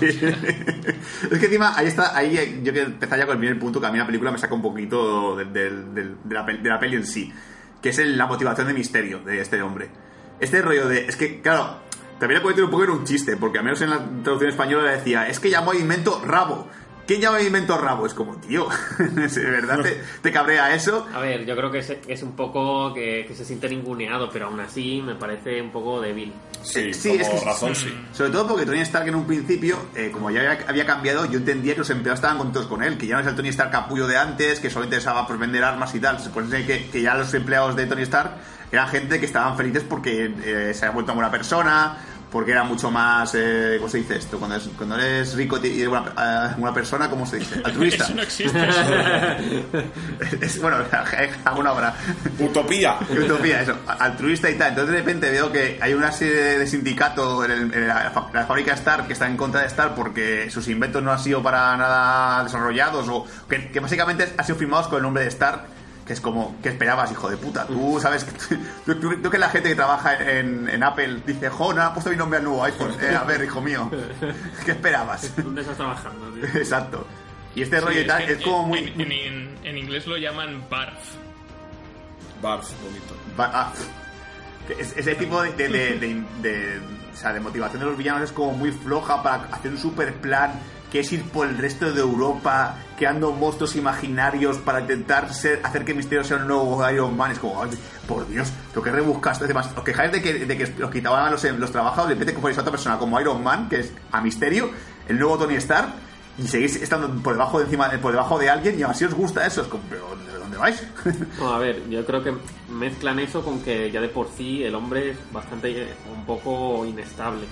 Es que encima, ahí está, ahí eh, yo quiero empezar ya con el primer punto que a mí la película me saca un poquito de, de- de- de la, pel- de la peli en sí, que es el- la motivación de misterio de este hombre. Este rollo de, es que, claro, también he convertido un poco en un chiste, porque al menos en la traducción española decía, es que llamo a invento rabo. ¿Quién llama a invento rabo? Es como, tío, ¿de verdad te, te cabrea eso? A ver, yo creo que es, es un poco que, que se siente ninguneado, pero aún así me parece un poco débil. Sí, Sí, como es que- razón, sí. Sobre todo porque Tony Stark en un principio, eh, como ya había, había cambiado, yo entendía que los empleados estaban contentos con él, que ya no es el Tony Stark capullo de antes, que solo interesaba por vender armas y tal. Se supone que, que ya los empleados de Tony Stark eran gente que estaban felices porque eh, se había vuelto una buena persona, porque era mucho más, eh, ¿cómo se dice esto? Cuando, es- cuando eres rico y eres una, eh, una persona, ¿cómo se dice? Altruista. Eso no existe. Es- bueno, alguna hora. Utopía. Utopía, eso, altruista y tal. Entonces de repente veo que hay una serie de sindicatos en, el- en la, fa- la fábrica Star que está en contra de Star porque sus inventos no han sido para nada desarrollados o que, que básicamente han sido firmados con el nombre de Star. Que es como, ¿qué esperabas, hijo de puta? Tú sabes que, tú, tú- tú que la gente que trabaja en, en Apple dice, jo, no ha puesto mi nombre al nuevo iPhone. Eh, a ver, hijo mío, ¿qué esperabas? ¿Dónde estás trabajando, tío? Exacto. Y este Sí, rollo y tal que es como muy... En, en- en inglés lo llaman barf. Barf, bonito. Va- ah, es- ese tipo de, de, de- de- de- o sea, de motivación de los villanos es como muy floja para hacer un super plan que es ir por el resto de Europa creando monstruos imaginarios para intentar ser, hacer que Misterio sea un nuevo Iron Man. Es como, ay, por Dios, lo que rebuscaste. Además, os quejáis de que, de que os quitaban los, los trabajos, de repente que ponéis a otra persona como Iron Man, que es a Misterio, el nuevo Tony Stark, y seguís estando por debajo de encima, por debajo de alguien y así os gusta eso. Es como, pero ¿de dónde vais? No, a ver, yo creo que mezclan eso con que ya de por sí el hombre es bastante un poco inestable.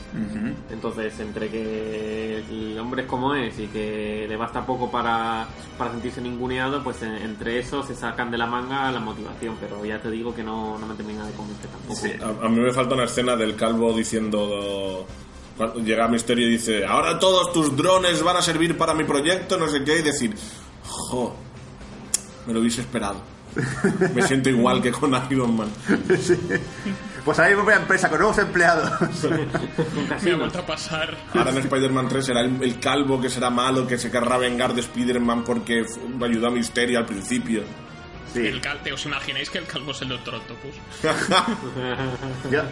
Entonces, entre que el hombre es como es y que le basta poco para, para sentirse ninguneado, pues en- entre eso se sacan de la manga la motivación. Pero ya te digo que no, no me termina de convencer tampoco. Sí. A, a mí me falta una escena del calvo diciendo. llega Misterio y dice: Ahora todos tus drones van a servir para mi proyecto, no sé qué, y decir: Jo, me lo hubiese esperado. Me siento igual que con Iron Man. Pues ahora hay una empresa con nuevos empleados. Me ha vuelto a pasar. Ahora en Spider-Man 3 será el, el calvo que será malo, que se querrá vengar de Spider-Man porque fu- ayudó a Misterio al principio. Sí. El cal- ¿Os imagináis que el calvo es el Doctor Octopus? Yo-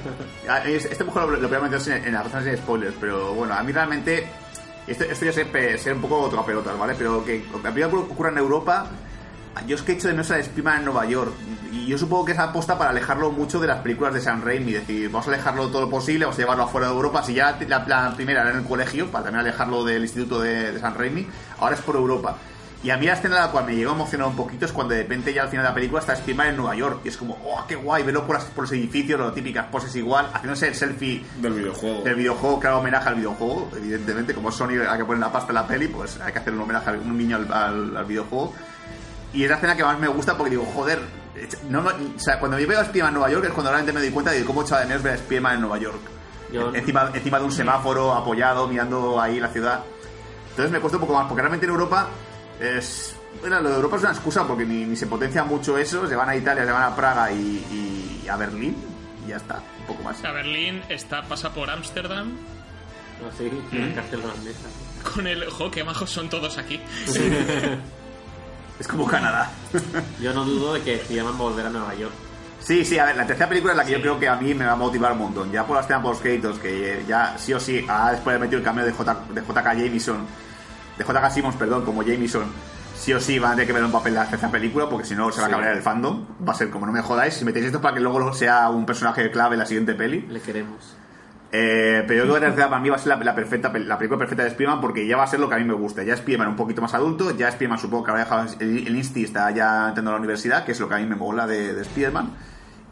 a- es- este mejor lo, lo voy a meter en, razones sin spoilers, pero bueno, a mí realmente. Esto, esto ya sé, ser un poco tocapelotas, ¿vale? Pero que a mí ocurra en Europa. Yo es que he hecho de menos a Spiderman en Nueva York. Y yo supongo que es aposta para alejarlo mucho de las películas de Sam Raimi. Decir, vamos a alejarlo todo lo posible, vamos a llevarlo afuera de Europa. Si ya la, la primera era en el colegio, para también alejarlo del instituto de, de Sam Raimi, ahora es por Europa. Y a mí la escena en la cual me llegó a emocionar un poquito es cuando de repente ya al final de la película está Spiderman en Nueva York. Y es como, oh, qué guay, verlo por, las- por los edificios, las típicas poses igual, haciéndose el selfie Del videojuego. del videojuego, claro, homenaje al videojuego. Evidentemente, como Sony hay que poner la pasta en la peli, pues hay que hacer un homenaje a un niño al, al- al videojuego. Y es la escena que más me gusta porque digo, joder, no me- o sea, cuando yo veo a Spiderman en Nueva York es cuando realmente me doy cuenta de cómo echaba de menos ver a Spiderman en Nueva York. Yo- Encima, encima de un semáforo apoyado, mirando ahí la ciudad. Entonces me cuesta un poco más, porque realmente en Europa es... Bueno, lo de Europa es una excusa porque ni, ni se potencia mucho eso, se van a Italia, se van a Praga y, y a Berlín y ya está, un poco más. A Berlín está, pasa por Ámsterdam Así, en el cárcel holandesa. con el... ¡Jo, qué majos son todos aquí! Es como Canadá. Yo no dudo de que Spiderman volverá a Nueva York. Sí, sí, a ver, la tercera película es la que yo creo que a mí me va a motivar un montón. Ya por las escenas post créditos, que ya sí o sí, ah, después de metido el cambio de, J, de JK Jameson, de JK Simmons, perdón, como Jameson, sí o sí van a tener que ver un papel en la tercera película, porque si no se va a cabrear el fandom. Va a ser como no me jodáis, si metéis esto para que luego sea un personaje clave en la siguiente peli. Le queremos. Eh, pero yo creo que la tercera para mí va a ser la, la perfecta, la película perfecta de Spiderman porque ya va a ser lo que a mí me gusta. Ya Spiderman un poquito más adulto, ya Spiderman supongo que habrá dejado el, el Insti, está ya entrando a la universidad, que es lo que a mí me mola de, de Spiderman.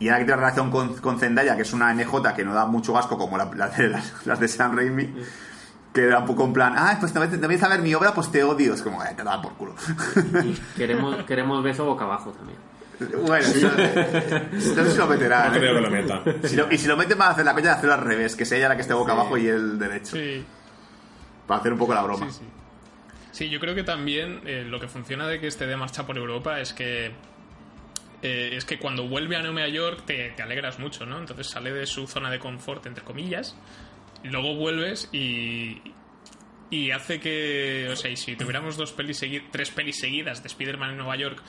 Y ahora que tiene relación con, con Zendaya, que es una NJ que no da mucho asco como la- la de las, las de Sam Raimi, que era un poco en plan, ah, pues también, también a ver mi obra, pues te odio. Es como, eh, te da por culo. Y queremos, queremos beso boca abajo también. Bueno, eso, eso se lo meterá. No creo que lo meta. Si lo- y si lo mete, va a hacer la coña de hacerlo al revés, que sea ella la que esté boca Sí. abajo y él derecho. Sí, Para hacer un poco la broma. sí, sí. Sí, yo creo que también eh, lo que funciona de que esté de marcha por Europa es que eh, es que cuando vuelve a Nueva York te, te alegras mucho, ¿no? Entonces sale de su zona de confort, entre comillas, y luego vuelves y, y hace que, o sea, y si tuviéramos dos pelis segui- tres pelis seguidas de Spider-Man en Nueva York,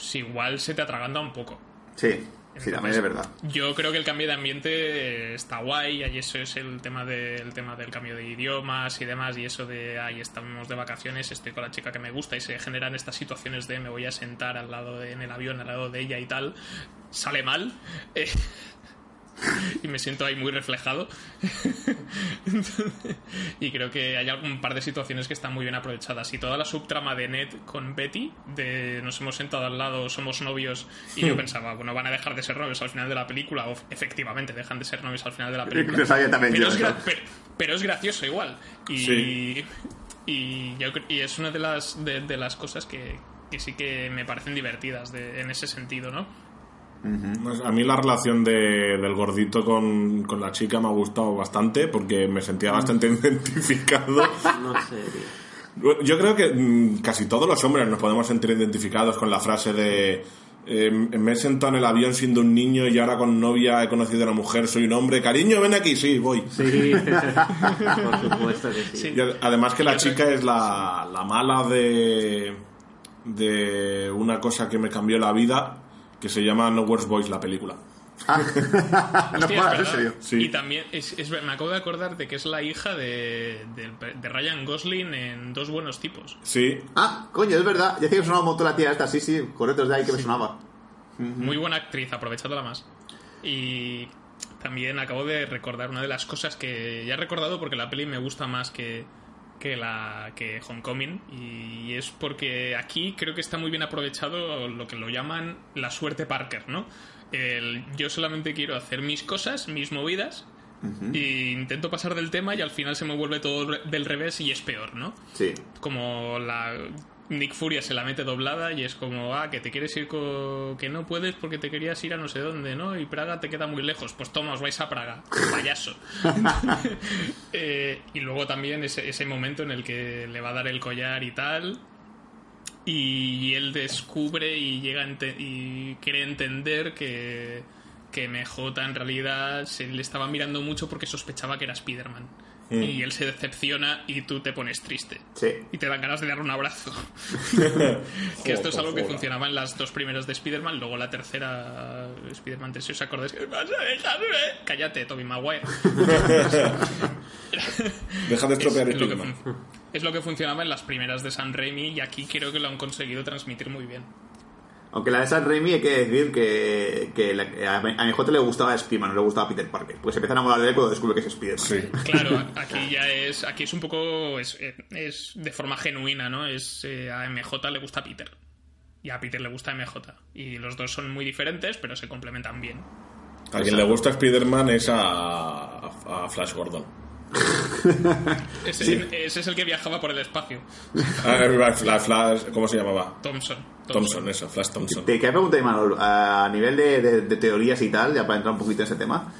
pues igual se te atraganta un poco. Sí, sí, también es verdad. Yo creo que el cambio de ambiente está guay, y eso es el tema, de- el tema del cambio de idiomas y demás, y eso de ahí estamos de vacaciones, estoy con la chica que me gusta y se generan estas situaciones de me voy a sentar al lado de, en el avión, al lado de ella y tal, sale mal. Eh, y me siento ahí muy reflejado. Entonces, y creo que hay algún par de situaciones que están muy bien aprovechadas. Y toda la subtrama de Ned con Betty, de nos hemos sentado al lado, somos novios, y yo pensaba, bueno, van a dejar de ser novios al final de la película, o efectivamente dejan de ser novios al final de la película. También pero, yo, es gra- pero- pero es gracioso igual. Y, Sí. y, yo cre- y es una de las, de, de las cosas que, que sí que me parecen divertidas de- en ese sentido, ¿no? A mí la relación de- del gordito con, con la chica me ha gustado bastante porque me sentía bastante identificado. No sé, Yo creo que mm, casi todos los hombres nos podemos sentir identificados con la frase de eh, me he sentado en el avión siendo un niño y ahora con novia he conocido a una mujer, soy un hombre. Cariño, ven aquí, sí, voy. Sí, por supuesto que sí. Sí. Y ad- además que la chica es la, la mala de, de una cosa que me cambió la vida, que se llama No Words Boys, la película. no Hostia, en serio. Sí. Y también, es, me acabo de acordar de que es la hija de, de, de Ryan Gosling en Dos Buenos Tipos. Sí, Ah, coño, es verdad. Ya que sonaba un montón la tía esta, sí, sí, correcto, es de ahí que me sonaba. Muy buena actriz, aprovechándola más. Y también acabo de recordar una de las cosas que ya he recordado porque la peli me gusta más que, que la que Homecoming y es porque aquí creo que está muy bien aprovechado lo que lo llaman la suerte Parker, ¿no? El, yo solamente quiero hacer mis cosas, mis movidas y intento pasar del tema y al final se me vuelve todo del revés y es peor, ¿no? Sí. como la Nick Furia se la mete doblada y es como, ah, que te quieres ir que no puedes porque te querías ir a no sé dónde, ¿no? Y Praga te queda muy lejos. Pues toma, os vais a Praga, payaso. Eh, y luego también ese, ese momento en el que le va a dar el collar y tal. Y él descubre y llega ente- y quiere entender que, que MJ en realidad se le estaba mirando mucho porque sospechaba que era Spider-Man. Y él se decepciona y tú te pones triste Sí. y te dan ganas de darle un abrazo. que esto es algo que funcionaba en las dos primeras de Spider-Man, luego la tercera Spider-Man 3, si os acordáis que vas a dejarme. Cállate, Tobey Maguire. deja de estropear es, lo que, es lo que funcionaba en las primeras de San Raimi y aquí creo que lo han conseguido transmitir muy bien. Aunque la de Sam Raimi hay que decir que, que la- a mi a mi J le gustaba Spiderman, no le gustaba Peter Parker. Pues se empieza a enamorar de él cuando descubre que es Spiderman. Sí. Claro, aquí ya es aquí es un poco es, es de forma genuina, ¿no? Es eh, a MJ le gusta Peter y a Peter le gusta MJ y los dos son muy diferentes, pero se complementan bien. A quien le gusta Spider-Man es a, a Flash Gordon. Ese, ese es el que viajaba por el espacio. Ah, Flash, Flash, ¿Cómo se llamaba? Thompson. Thompson, eso, Flash Thompson. Te quería preguntar, Imanol, a nivel de, de- de teorías y tal, ya para entrar un poquito en ese tema.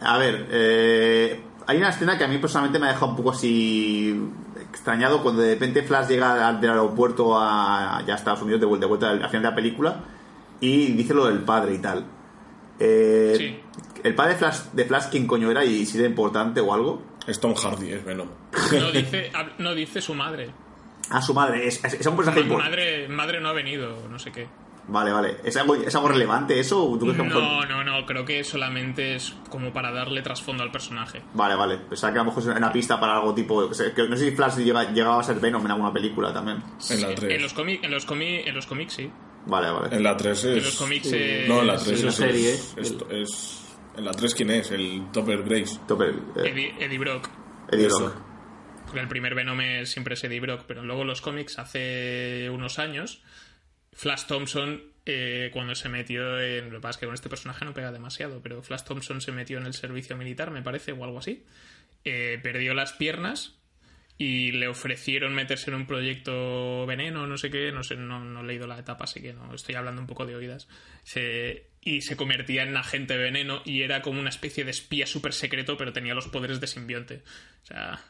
A ver, eh, hay una escena que a mí personalmente me ha dejado un poco así extrañado cuando de repente Flash llega al- del aeropuerto a, ya a Estados Unidos de vuelta, de vuelta al al final de la película y dice lo del padre y tal. Eh, Sí. ¿El padre de Flash, de Flash quién coño era y si era importante o algo? Es Tom Hardy, es Venom. No dice, no dice su madre. Ah, su madre, es, es, es un personaje importante. Madre, madre no ha venido, no sé qué. Vale, vale. ¿Es algo, ¿Es algo relevante eso? ¿O tú crees que No, no, no, creo que solamente es como para darle trasfondo al personaje. Vale, vale. Pensaba que a lo mejor es una pista para algo tipo. que sé- que no sé si Flash llega- llegaba a ser Venom en alguna película también. En la En 3. los cómics, en los cómics, en los cómics sí. Vale, vale. En la 3 es... En los cómics es- No, en la 3 sí, la es, serie, es, es- En la 3 ¿quién es? El Topper Grace. Topper, eh, Eddie, Eddie Brock. Eddie. Brock. Porque el primer Venom es- siempre es Eddie Brock, pero luego los cómics hace unos años, Flash Thompson, eh, cuando se metió en. Lo que pasa es que con este personaje no pega demasiado, pero Flash Thompson se metió en el servicio militar, me parece, o algo así. Eh, perdió las piernas y le ofrecieron meterse en un proyecto veneno, no sé qué, no sé, no, no he leído la etapa, así que no estoy hablando un poco de oídas. Se- y se convertía en agente veneno y era como una especie de espía súper secreto, pero tenía los poderes de simbionte. O sea.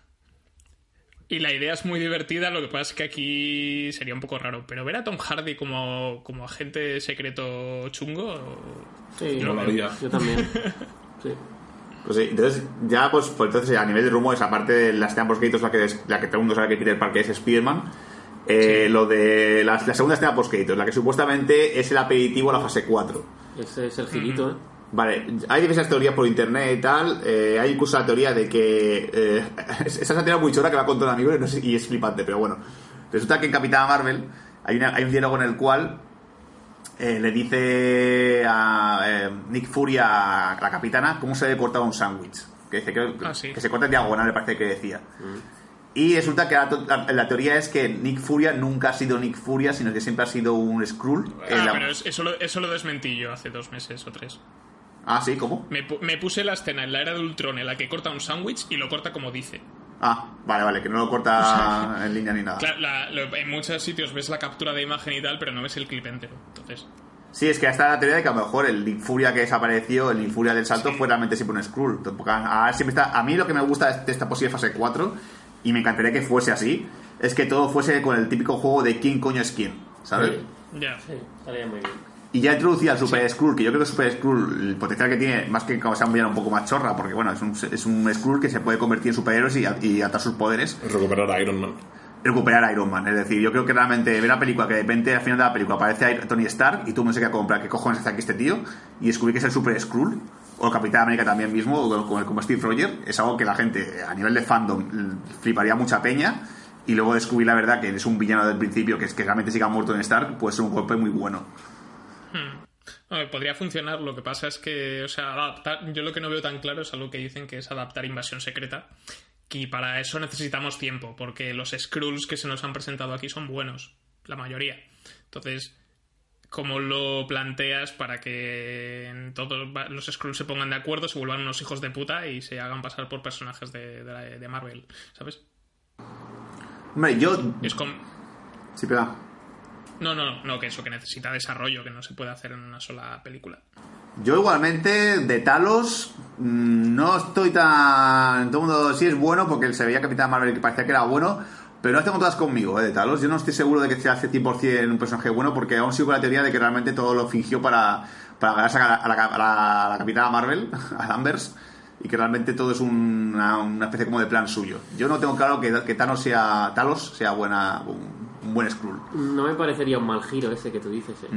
Y la idea es muy divertida, lo que pasa es que aquí sería un poco raro. Pero ver a Tom Hardy como, como agente secreto chungo. Sí, Yo lo Molaría. yo también. Sí. Pues sí, entonces, ya, pues, pues entonces, a nivel de rumores, aparte de las escena post la que, la que todo el mundo sabe que Peter Parker es Spider-Man, eh, lo de la, la segunda escena post la que supuestamente es el aperitivo a la fase 4. Ese es el girito, ¿eh? Vale, hay diversas teorías por internet y tal. eh, hay incluso la teoría de que. Eh, esa es una teoría muy chora que va con todo amigo y, no sé- y es flipante, pero bueno. Resulta que en Capitana Marvel hay, una- hay un diálogo en el cual eh, le dice a eh, Nick Fury a la capitana cómo se debe cortar un sándwich. Que, dice que, Ah, sí. que se corta en diagonal, me parece que decía. Y resulta que la, la- la teoría es que Nick Furia nunca ha sido Nick Furia, sino que siempre ha sido un Skrull. Ah, la- pero es- eso, lo, eso lo desmentí yo hace dos meses o tres. Ah, sí, ¿cómo? Me, me puse la escena en la era de Ultron en la que corta un sándwich y lo corta como dice. Ah, vale, vale, que no lo corta en línea ni nada. Claro, la- lo- en muchos sitios ves la captura de imagen y tal, pero no ves el clip entero. Entonces, Sí, es que está la teoría de que a lo mejor el Nick Furia que desapareció, el Nick Furia del salto, fue realmente siempre un Skrull. A, a- siempre está, a mí lo que me gusta de esta posible fase 4, y me encantaría que fuese así, es que todo fuese con el típico juego de quién coño es quién, ¿sabes? ya. Sí, estaría muy bien. Y ya introducía al Super Skrull, que yo creo que Super Skrull, el potencial que tiene, más que como sea un villano un poco más chorra, porque bueno, es un, es un Skrull que se puede convertir en superhéroes y, y atar sus poderes, Recuperar a Iron Man. recuperar a Iron Man. Es decir, yo creo que realmente ver una película que de repente al final de la película aparece Iron- Tony Stark y tú no sé qué comprar, qué cojones hace aquí este tío, y descubrir que es el Super Skrull, o Capitán América también mismo, como, como Steve Rogers, es algo que la gente a nivel de fandom l- fliparía mucha peña. Y luego descubrir la verdad que es un villano del principio, que es que realmente siga muerto en Stark, puede ser un golpe muy bueno. Ver, podría funcionar, lo que pasa es que, o sea, adaptar, yo lo que no veo tan claro es algo que dicen que es adaptar Invasión Secreta. Y para eso necesitamos tiempo, porque los Skrulls que se nos han presentado aquí son buenos, la mayoría. Entonces, ¿cómo lo planteas para que todos los Skrulls se pongan de acuerdo, se vuelvan unos hijos de puta y se hagan pasar por personajes de, de la- de Marvel? ¿Sabes? Hombre, yo... Es como... Sí, pega. No, no, no, que eso, que necesita desarrollo, que no se puede hacer en una sola película. Yo igualmente, de Talos, mm, no estoy tan... Todo el mundo sí es bueno porque se veía Capitán Marvel que parecía que era bueno, pero no tengo todas conmigo, ¿eh? De Talos. Yo no estoy seguro de que sea hace 100% un personaje bueno porque aún sigo con la teoría de que realmente todo lo fingió para, para ganarse a la, a la- a la- Capitana Marvel, a Danvers, y que realmente todo es un- una, una especie como de plan suyo. Yo no tengo claro que, que Thanos sea, Talos sea buena, un buen Skrull. No me parecería un mal giro ese que tú dices. eh.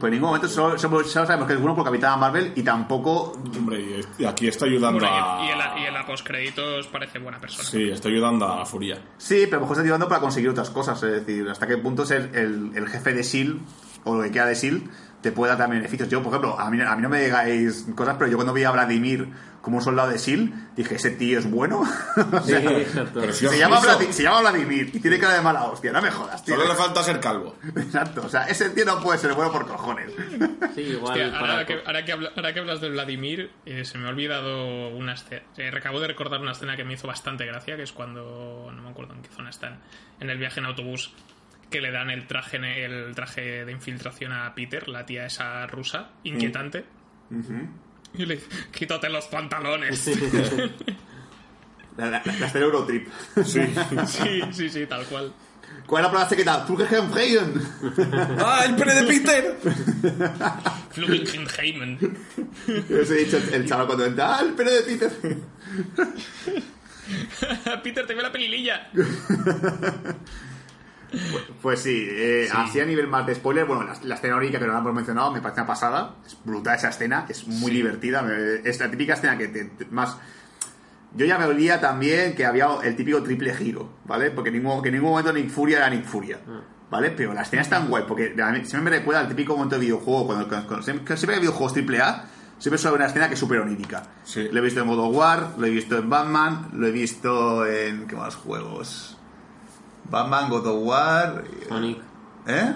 Pues en ningún momento solo, solo- solo sabemos que es bueno por Capitana Marvel y tampoco Hombre, y es- aquí está ayudando Bueno, a... y, y en la, y en la postcréditos parece buena persona. Sí, está ayudando a Furia. Sí, pero a lo mejor está ayudando para conseguir otras cosas. Es decir, hasta qué punto ser el, el jefe de SEAL o lo que queda de SEAL te puede dar también beneficios. Yo, por ejemplo, a mí, a mí no me digáis cosas, pero yo cuando vi a Vladimir como un soldado de SEAL, dije, ese tío es bueno. O Sí, sea, exacto. Pero si se, llama hizo, Vladi- se llama Vladimir y tiene cara de mala hostia, no me jodas, tío. Solo le falta ser calvo. Exacto, o sea, ese tío no puede ser bueno por cojones. Sí, igual. Hostia, para- ahora, que, ahora, que habla- ahora que hablas de Vladimir, eh, se me ha olvidado una escena. acabo de recordar una escena que me hizo bastante gracia, que es cuando. No me acuerdo en qué zona están. En el viaje en autobús. Que le dan el traje, el traje de infiltración a Peter, la tía esa rusa, inquietante. Y le dice: Quítate los pantalones. La, la, la hacer Eurotrip. Sí. sí, sí, sí, tal cual. ¿Cuál es la palabra secreta? Fluggenfreien. ¡Ah, el pene de Peter! Flugenheimen. Eso he dicho el chaval cuando entra. ¡Ah, el pene de Peter! Peter, te ve la pelililla. Pues sí, eh, así a nivel más de spoiler, bueno, la, la escena orífica que no la hemos mencionado me parece una pasada, es brutal esa escena, es muy divertida, es la típica escena que te, te- más... Yo ya me olía también que había el típico triple giro, ¿vale? Porque en ningún, que en ningún momento Nick Furia era Nick Furia, ¿vale? Pero la escena es tan guay, porque a mí siempre me recuerda al típico momento de videojuego, cuando, cuando- cuando- siempre siempre hay videojuegos triple A, siempre suele haber una escena que es súper onírica. Sí. Lo he visto en God of War, lo he visto en Batman, lo he visto en... ¿qué más juegos? Batman, God of War... Sonic. ¿Eh?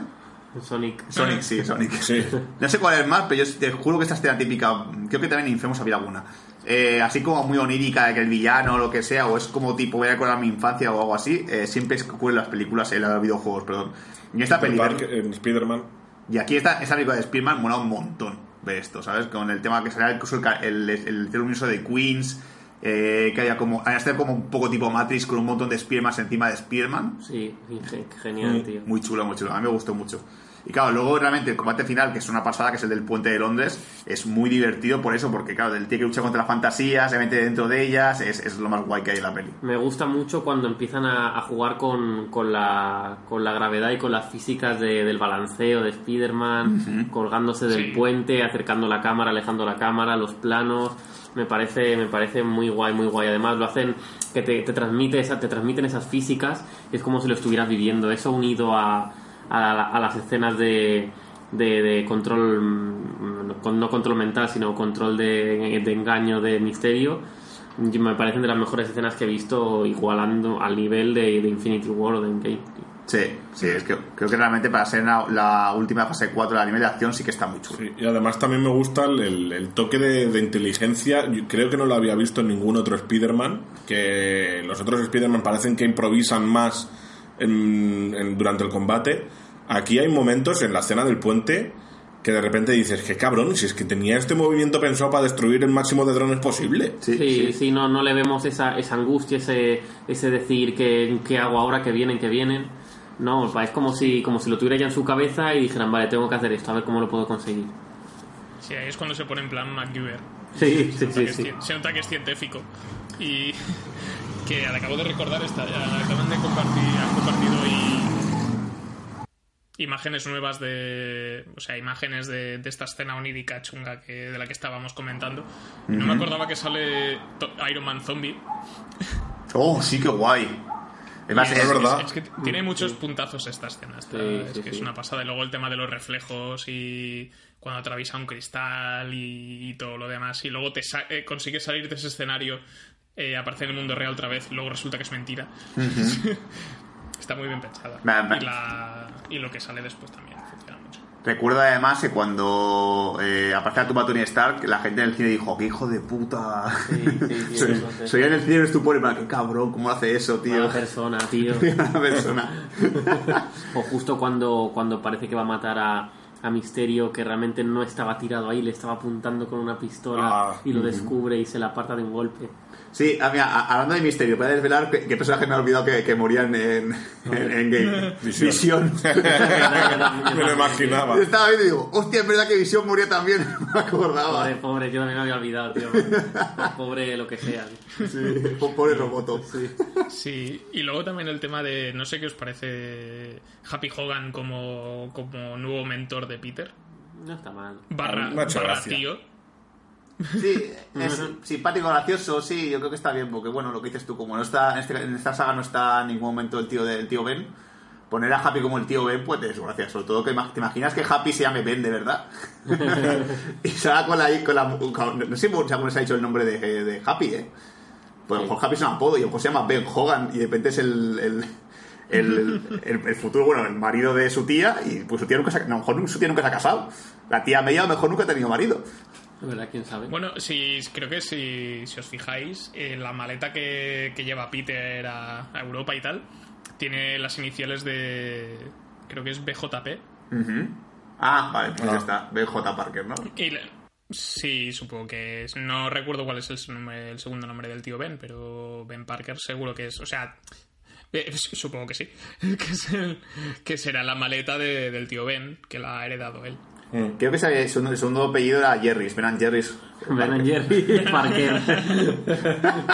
Sonic. Sonic, sí, Sonic. Sí. No sé cuál es más, pero yo te juro que esta escena típica, creo que también en Infamous había alguna. Eh, así como muy onírica de que el villano o lo que sea, o es como tipo voy a recordar mi infancia o algo así, eh, siempre es que ocurre en las películas, en los videojuegos, perdón. Y esta película, en Spider-Man. y aquí esta, esta película de Spearman mola un montón ver esto, ¿sabes? Con el tema que salía incluso el, ca- el, el, el universo de Queens, eh, que haya como, hasta como un poco tipo Matrix con un montón de Spearman encima de Spearman. Sí, ge- genial, tío. Muy chulo, muy chulo. A mí me gustó mucho. Y claro, luego realmente el combate final, que es una pasada, que es el del puente de Londres, es muy divertido por eso, porque claro, el tío que lucha contra las fantasías, se mete dentro de ellas, es, es lo más guay que hay en la peli. Me gusta mucho cuando empiezan a, a jugar con, con, la, con la gravedad y con las físicas de- del balanceo de Spider-Man, colgándose del Sí. puente, acercando la cámara, alejando la cámara, los planos. Me parece, me parece muy guay, muy guay. Además lo hacen que te, te, transmite esa, te transmiten esas físicas, es como si lo estuvieras viviendo. Eso unido a, a, a las escenas de, de, de control, con- no control mental, sino control de, engaño de misterio, me parecen de las mejores escenas que he visto, igualando al nivel de, de Infinity War o de Endgame. Sí, sí, es que creo que realmente para ser la, la última fase 4 a nivel de acción sí que está muy chulo. Sí, y además también me gusta el, el- el toque de, de inteligencia. Yo creo que no lo había visto en ningún otro Spider-Man. Que los otros Spider-Man parecen que improvisan más en- en- durante el combate. Aquí hay momentos en la escena del puente que de repente dices, que cabrón, si es que tenía este movimiento pensado para destruir el máximo de drones posible. Sí, Sí, sí. sí, no, no le vemos esa, esa angustia, ese, ese decir que, qué hago ahora, que vienen, que vienen. No, es como si, como si lo tuviera ya en su cabeza y dijeran, vale, tengo que hacer esto, a ver cómo lo puedo conseguir. Sí, ahí es cuando se pone en plan MacGyver. Sí, Se sí, nota, sí, que, sí. Se nota que es científico. Y que al acabo de recordar, esta, acaban de compartir, han compartido y imágenes nuevas de. O sea, imágenes de, de esta escena onírica chunga que, de la que estábamos comentando. Y No me acordaba que sale Iron Man Zombie. Oh, sí, qué guay. Es verdad. Es, que tiene muchos puntazos esta escena. Sí, es sí, que sí. es una pasada. Y luego el tema de los reflejos y cuando atraviesa un cristal y, y todo lo demás. Y luego te sa- eh, consigues salir de ese escenario, eh, aparece en el mundo real otra vez. Y luego resulta que es mentira. Está muy bien pensada. Y, la- y lo que sale después también. Recuerdo además que cuando eh, aparece la tumba de Tony Stark, la gente en el cine dijo, qué hijo de puta. Sí, sí, sí, soy, eso es. soy en el cine en estupor y me qué cabrón, ¿cómo hace eso, tío? Mala persona, tío. Una persona. O justo cuando, cuando parece que va a matar a, a Misterio, que realmente no estaba tirado ahí, le estaba apuntando con una pistola Ah, y lo descubre y se la aparta de un golpe. Sí, ah, mira, hablando de misterio, ¿puedes desvelar qué, qué personaje me ha olvidado que, que morían en, en, en Game? Visión. Me lo imaginaba. Yo estaba viendo y digo, hostia, es verdad que Visión moría también, no me acordaba. Pobre, pobre, yo también me había olvidado, tío. Pobre lo que sea. Sí, po- pobre roboto. Sí, y luego también el tema de. No sé qué os parece Happy Hogan como, como nuevo mentor de Peter. No está mal. Barra, hecho barra tío. Sí, es simpático, gracioso, sí, yo creo que está bien, porque bueno, lo que dices tú, como no está, en, este- en esta saga no está en ningún momento el tío del tío Ben, poner a Happy como el tío Ben, pues es gracia, sobre todo que te imaginas que Happy se llame Ben de verdad. y salga con la, con la con- no sé cómo se ha dicho el nombre de, de Happy, eh. Pues a lo mejor Happy es un apodo y a lo mejor se llama Ben Hogan y de repente es el, el, el, el- el futuro, bueno, el marido de su tía y pues su tía nunca se, lo mejor su tía nunca se ha casado. La tía Meya a lo mejor nunca ha tenido marido. Verdad, quién sabe. Bueno, si, creo que si, si os fijáis, eh, la maleta que, que lleva Peter a, a Europa y tal, tiene las iniciales de. Creo que es BJP. Ah, vale, pues Ah. ya está. BJ Parker, ¿no? Y le- sí, supongo que es. No recuerdo cuál es el, nombre- el segundo nombre del tío Ben, pero Ben Parker seguro que es. O sea. eh, supongo que sí. Que, es el- que será la maleta de- del tío Ben, que la ha heredado él. Creo que segundo, el segundo apellido era Jerry's, Ben and Jerry's. Ben and Jerry Parker.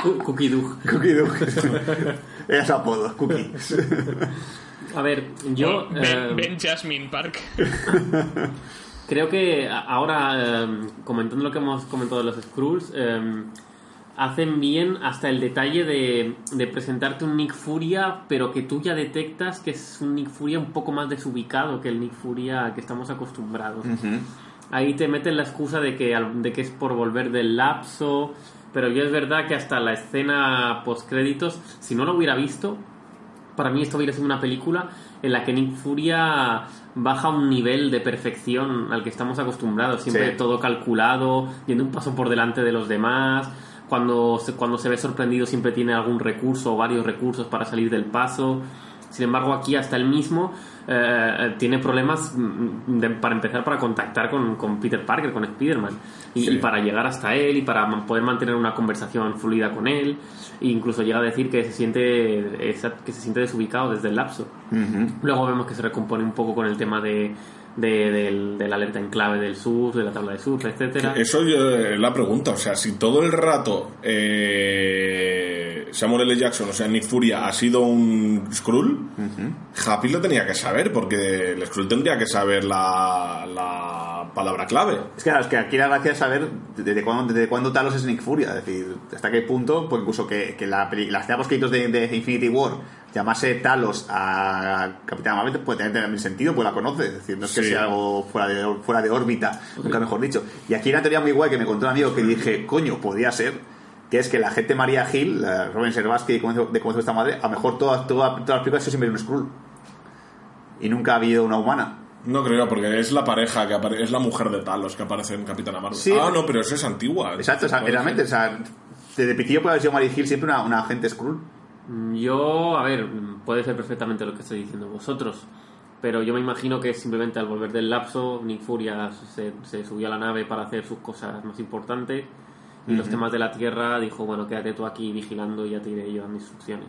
Cookie Doug. Cookie Doug. Era su apodo, Cookie. A ver, yo. ben, eh, Ben Jasmine Park. Creo que ahora, eh, comentando lo que hemos comentado de los Skrulls, eh, hacen bien hasta el detalle de, de presentarte un Nick Furia, pero que tú ya detectas que es un Nick Furia un poco más desubicado que el Nick Furia al que estamos acostumbrados. Ahí te meten la excusa de que, de que es por volver del lapso, pero yo es verdad que hasta la escena post-créditos, si no lo hubiera visto, para mí esto hubiera sido una película en la que Nick Furia baja un nivel de perfección al que estamos acostumbrados. Siempre Sí. todo calculado, yendo un paso por delante de los demás. Cuando se, cuando se ve sorprendido siempre tiene algún recurso o varios recursos para salir del paso. Sin embargo, aquí hasta él mismo eh, tiene problemas mm, de- para empezar para contactar con, con Peter Parker, con Spider-Man. Y, y para llegar hasta él y para poder mantener una conversación fluida con él. E incluso llega a decir que se siente, que se siente desubicado desde el lapso. Luego vemos que se recompone un poco con el tema de, de, del, del alerta en clave del sur, de la tabla de sur, etcétera. Eso yo- es la pregunta. O sea, si todo el rato eh, Samuel L. Jackson, o sea, Nick Furia, ha sido un Skrull, Happy lo tenía que saber, porque el Skrull tendría que saber la, la palabra clave. Es que, claro, es que aquí la gracia es saber desde cuándo, desde cuándo Talos es Nick Furia. Es decir, hasta qué punto, pues incluso que, que la, las escena créditos de, de Infinity War llamase Talos a Capitán Marvel puede tener también sentido, pues la conoce. Es decir, no es que Sí. sea algo fuera de, fuera de órbita, nunca mejor dicho. Y aquí hay una teoría muy guay que me contó un amigo que dije, coño, podría ser. Que es que la gente María Hill, la Robin Servaski de cómo hizo de esta madre, a lo mejor todas, todas, todas las películas siempre un Skrull. Y nunca ha habido una humana. No creo, porque es la pareja, que apare- es la mujer de Talos que aparece en Capitana Marvel. Sí. ah, no, pero eso es antigua. Exacto, o sea, Puede realmente, o sea, desde pequeño puede haber sido Mary Hill siempre una, una agente Skrull. Mm, Yo, a ver, mm, puede ser perfectamente lo que estáis diciendo vosotros, pero yo me imagino que simplemente al volver del lapso, Nick Furia se, se subió a la nave para hacer sus cosas más importantes y los temas de la Tierra dijo, bueno, quédate tú aquí vigilando y ya te iré yo a mis instrucciones.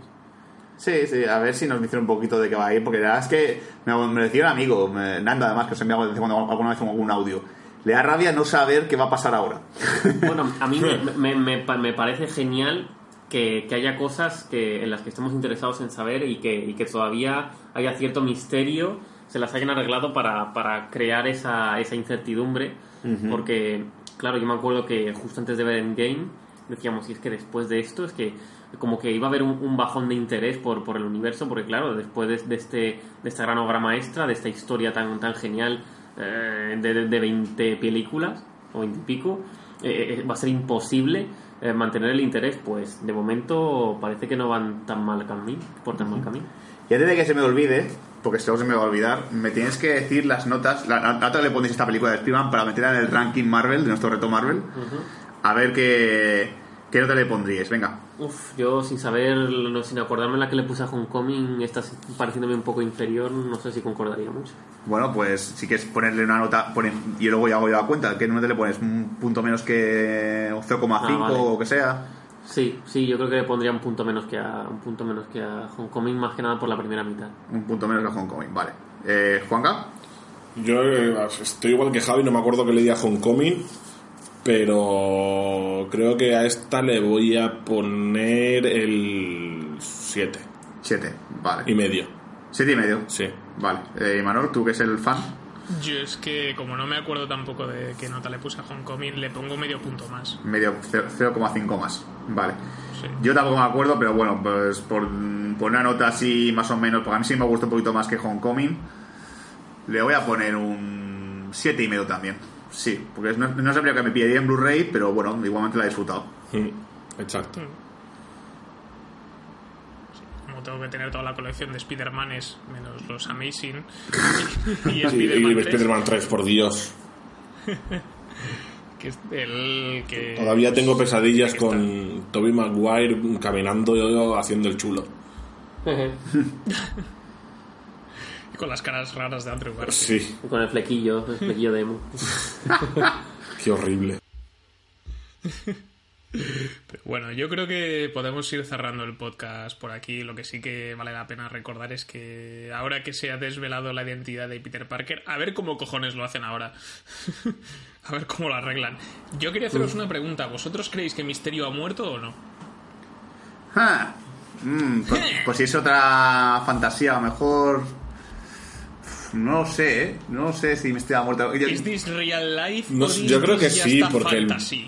Sí, sí, a ver si nos dicen un poquito de qué va a ir, porque la verdad es que me, me decía un amigo, me- Nando además, que de vez en cuando alguna vez algún audio, le da rabia no saber qué va a pasar ahora. Bueno, a mí me, me- me pa- me parece genial que, que haya cosas que, en las que estemos interesados en saber y que, y que todavía haya cierto misterio, se las hayan arreglado para, para crear esa, esa incertidumbre. Porque, claro, yo me acuerdo que justo antes de ver Endgame decíamos, y es que después de esto es que como que iba a haber un, un bajón de interés por, por el universo, porque claro, después de, de este, de esta gran obra maestra, de esta historia tan, tan genial eh, de, de, de 20 películas, o 20 y pico, eh, eh, va a ser imposible eh, mantener el interés, pues de momento parece que no van tan mal camino, por tan mal camino. Y antes de que se me olvide, porque luego se me va a olvidar, me tienes que decir las notas, la, la nota que le ponéis a esta película de Spider-Man para meterla en el ranking Marvel, de nuestro reto Marvel, a ver qué, qué nota le pondríais. Venga. Uf, yo sin saber, no, sin acordarme la que le puse a Homecoming, está pareciéndome un poco inferior, no sé si concordaría mucho. Bueno, pues si quieres ponerle una nota, y luego ya hago yo la cuenta, ¿qué nota le pones? ¿Un punto menos que 0,5 Ah, vale. o que sea? Sí, sí, yo creo que le pondría un punto menos que a un punto menos que a Homecoming, más que nada por la primera mitad. Un punto menos que Hong Kong, vale. Eh, ¿Juanca? Yo eh, estoy igual que Javi, no me acuerdo que le di a Homecoming, pero creo que a esta le voy a poner el 7 7, vale. y medio. 7 y medio. Sí. Vale. Eh, Manol, tú que es el fan. Yo es que, como no me acuerdo tampoco de qué nota le puse a Homecoming, le pongo medio punto más. Medio 0,5 más. Vale. Sí. Yo tampoco me acuerdo, pero bueno, pues por poner una nota así más o menos, porque a mí sí me gusta un poquito más que Homecoming, le voy a poner un 7 y medio también. Sí, porque no, no sabría que me pillaría en Blu-ray, pero bueno, igualmente la he disfrutado. Mm, Exacto. Tengo que tener toda la colección de Spider-Manes, menos los Amazing y, y Spider-Man y 3, Spider-Man 3, por Dios. que es el que... Todavía tengo pesadillas que con Toby Maguire caminando yo haciendo el chulo. Y con las caras raras de Andrew Garfield. Sí, Con el flequillo, el flequillo de emo. qué horrible. Pero bueno, yo creo que podemos ir cerrando el podcast por aquí. Lo que sí que vale la pena recordar es que ahora que se ha desvelado la identidad de Peter Parker, a ver cómo cojones lo hacen ahora. a ver cómo lo arreglan. Yo quería haceros una pregunta. ¿Vosotros creéis que Misterio ha muerto o no? Ah, mm, pues, pues si es otra fantasía, a lo mejor. No sé, ¿eh? No sé si me estoy muerto. Yo- ¿Is this real life? No yo creo que sí, porque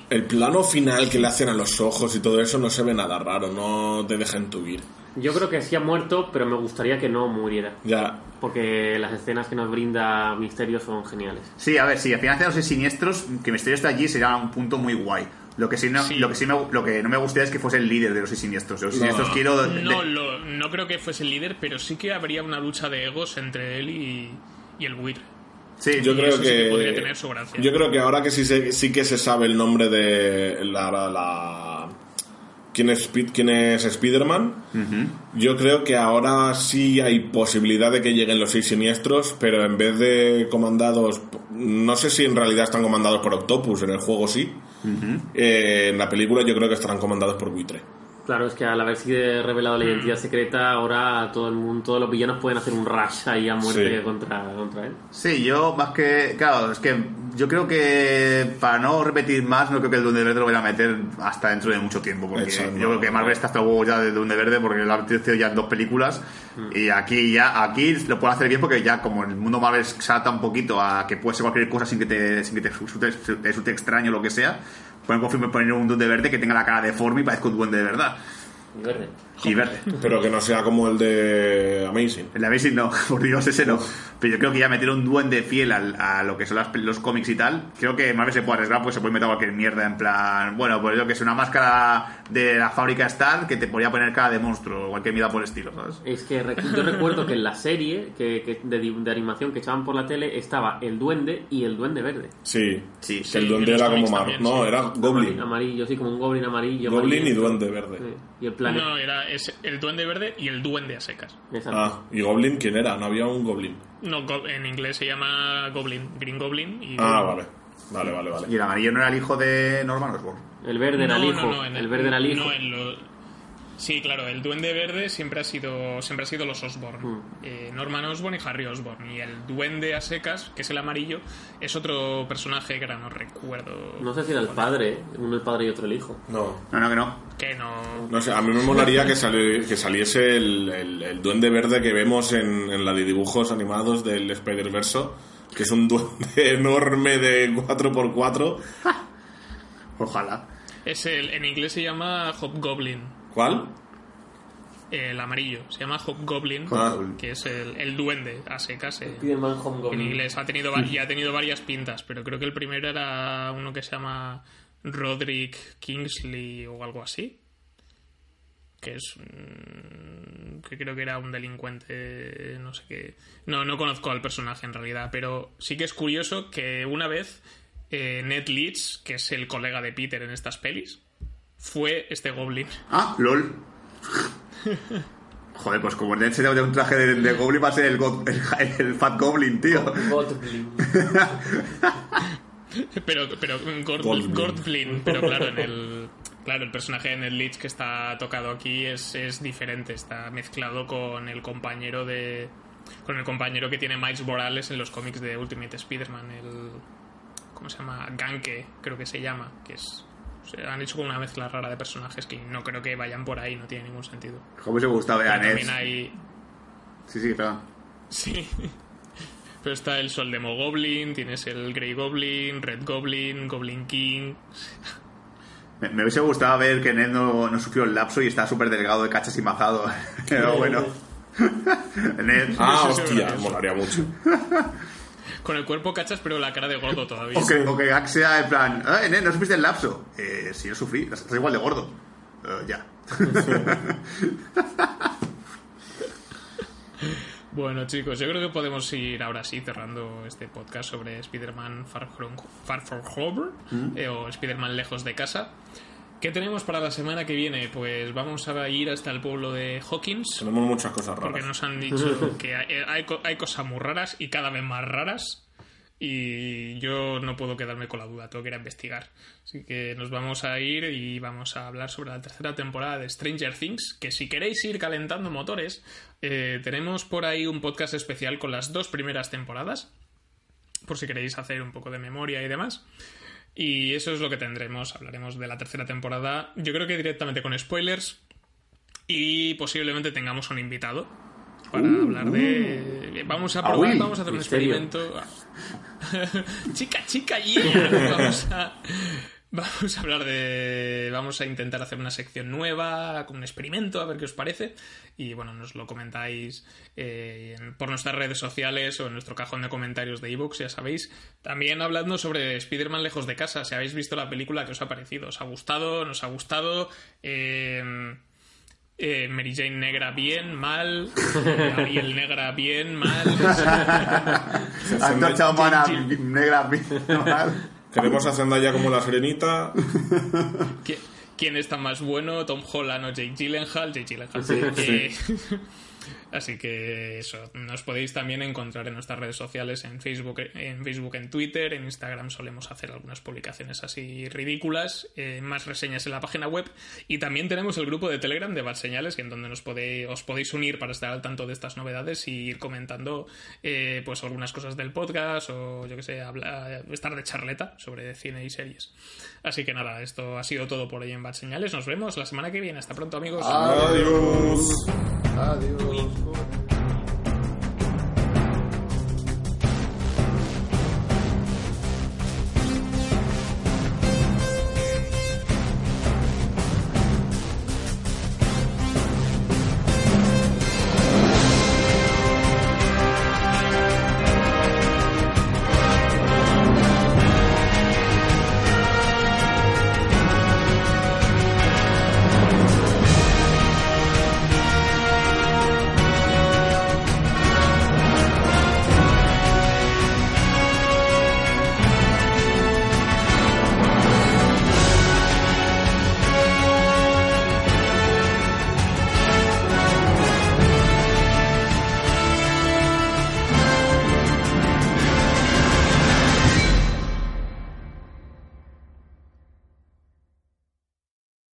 el, plano final que le hacen a los ojos y todo eso no se ve nada raro, no te deja intuir. Yo creo que sí ha muerto, pero me gustaría que no muriera. Ya, Porque las escenas que nos brinda Misterio son geniales. Sí, a ver, sí, al final de los siniestros, que Misterio esté allí sería un punto muy guay. Lo que sí no, Sí. Lo que sí me, lo que no me gustaría es que fuese el líder de los seis siniestros. Los No. siniestros quiero. de- No, lo- no creo que fuese el líder, pero sí que habría una lucha de egos entre él y, y el buitre. sí, yo Y creo eso sí que que, podría tener su gracia. yo creo que ahora que sí, se- sí que se sabe el nombre de la, la- la- quién es quién es Spider-Man, yo creo que ahora sí hay posibilidad de que lleguen los seis siniestros, pero en vez de comandados, no sé si en realidad están comandados por Octopus, en el juego sí. Eh, en la película yo creo que estarán comandados por Buitre. Claro, es que al haber sido revelado la identidad secreta, ahora todo el mundo, todos los villanos pueden hacer un rush ahí a muerte Sí. contra, contra él. Sí, yo más que. Claro, es que yo creo que para no repetir más, no creo que el Duende Verde lo vaya a meter hasta dentro de mucho tiempo. Porque Exacto. yo creo que Marvel está hasta huevo ya del Duende Verde porque lo ha metido ya en dos películas. Y aquí ya aquí lo puede hacer bien porque ya como el mundo Marvel salta un poquito a que puede ser cualquier cosa sin que te, sin que te resulte, te resulte extraño o lo que sea, pueden confirmar poner un Duende Verde que tenga la cara deforme y parezca un duende de verdad. Verde. Y verde. Pero que no sea como el de Amazing. El de Amazing no, por Dios, ese no. Pero yo creo que ya meter un duende fiel al- a lo que son las- los cómics y tal, creo que Marvel se puede arriesgar, pues se puede meter cualquier mierda en plan, bueno, pues yo que es una máscara de la fábrica Star que te podría poner cara de monstruo o cualquier mierda por el estilo, ¿sabes? Es que yo recuerdo que en la serie que, que- de, animación que echaban por la tele estaba el duende y el duende verde. Sí, Sí, el duende era como mar... también, No, sí. era Goblin. Amari- Amarillo, sí, como un goblin amarillo. Goblin y duende verde. Sí. Y el planeta. No, era es el duende verde y el duende a secas. Exacto. Ah, ¿y Goblin quién era? No había un Goblin. No, go- en inglés se llama Goblin, Green Goblin. Y Ah, vale. Vale, vale, vale. Y el amarillo no era el hijo de Norman Osborn. El verde era no, el hijo. no, no, en el verde era el hijo. No, en lo- Sí, claro, el duende verde siempre ha sido siempre ha sido los Osborn. Mm. Eh, Norman Osborn y Harry Osborn. Y el duende a secas, que es el amarillo, es otro personaje que ahora no recuerdo. No sé si era el padre, ¿eh? uno el padre y otro el hijo. No. No, no, que no. Que no. No sé, a mí me molaría que, sali- que saliese el, el- el duende verde que vemos en, en la de dibujos animados del Spider-Verse, que es un duende enorme de 4x4. Ojalá. Es el, en inglés se llama Hobgoblin. ¿Cuál? El amarillo. Se llama Hobgoblin. Ah. Que es el, el duende a secas. eh, en inglés ha tenido y ha tenido varias pintas, pero creo que el primero era uno que se llama Roderick Kingsley o algo así. Que es. mm, que creo que era un delincuente. No sé qué. No, no conozco al personaje en realidad, pero sí que es curioso que una vez eh, Ned Leeds, que es el colega de Peter en estas pelis, fue este Goblin. Ah, LOL. Joder, pues como Ned se de un traje de, de Goblin va a ser el, go- el, el Fat Goblin, tío. Goblin. Pero, pero Gord, Goldblum. Gordblin, pero claro, en el claro, el personaje de Ned Leeds que está tocado aquí es, es diferente, está mezclado con el compañero de con el compañero que tiene Miles Morales en los cómics de Ultimate Spider-Man, el ¿cómo se llama? Ganke, creo que se llama, que es se han hecho como una mezcla rara de personajes que no creo que vayan por ahí, no tiene ningún sentido. ¿Cómo se gustaba ver a también hay Sí, sí, perdón. Sí. Pero está el Soldemo Goblin, tienes el Grey Goblin, Red Goblin, Goblin King. Me, me hubiese gustado ver que Ned no, no sufrió el lapso y está súper delgado de cachas y mazado. Pero bueno. Ned. Ah, hostia, molaría mucho. Con el cuerpo cachas, pero la cara de gordo todavía. O que, o que Gag sea en plan, eh, Ned, no sufriste el lapso. Eh, sí, lo sufrí, estás igual de gordo. Eh, ya. Bueno, chicos, yo creo que podemos ir ahora sí cerrando este podcast sobre Spider-Man Far From, Far From Home eh, o Spider-Man Lejos de Casa. ¿Qué tenemos para la semana que viene? Pues vamos a ir hasta el pueblo de Hawkins. Tenemos muchas cosas Porque raras. nos han dicho que hay, hay co- hay cosas muy raras y cada vez más raras. Y yo no puedo quedarme con la duda, tengo que ir a investigar. Así que nos vamos a ir y vamos a hablar sobre la tercera temporada de Stranger Things. Que si queréis ir calentando motores, eh, tenemos por ahí un podcast especial con las dos primeras temporadas. Por si queréis hacer un poco de memoria y demás. Y eso es lo que tendremos. Hablaremos de la tercera temporada. Yo creo que directamente con spoilers. Y posiblemente tengamos un invitado para hablar de. Vamos a probar, uy, vamos a hacer un misterio. experimento. chica, chica, yeah. Vamos a. Vamos a hablar de. Vamos a intentar hacer una sección nueva, con un experimento, a ver qué os parece. Y bueno, nos lo comentáis eh, por nuestras redes sociales o en nuestro cajón de comentarios de ebooks, ya sabéis. También hablando sobre Spider-Man lejos de casa. Si habéis visto la película, ¿qué os ha parecido? ¿Os ha gustado? ¿Nos ha gustado? Eh, eh, Mary Jane negra bien, mal. Ariel negra bien, mal. Jin- negra mal. Queremos a Zendaya como la serenita. ¿Qui- ¿Quién está más bueno? ¿Tom Holland o Jake Gyllenhaal? Jake Gyllenhaal. Eh, Así que eso, nos podéis también encontrar en nuestras redes sociales, en Facebook, en Facebook, en Twitter, en Instagram solemos hacer algunas publicaciones así ridículas, eh, más reseñas en la página web y también tenemos el grupo de Telegram de Bad Señales, en donde nos podéis, os podéis unir para estar al tanto de estas novedades y ir comentando eh, pues algunas cosas del podcast o yo que sé, habla- estar de charleta sobre cine y series. Así que nada, esto ha sido todo por hoy en Bad Señales. Nos vemos la semana que viene. Hasta pronto amigos. Adiós. Adiós. Oh.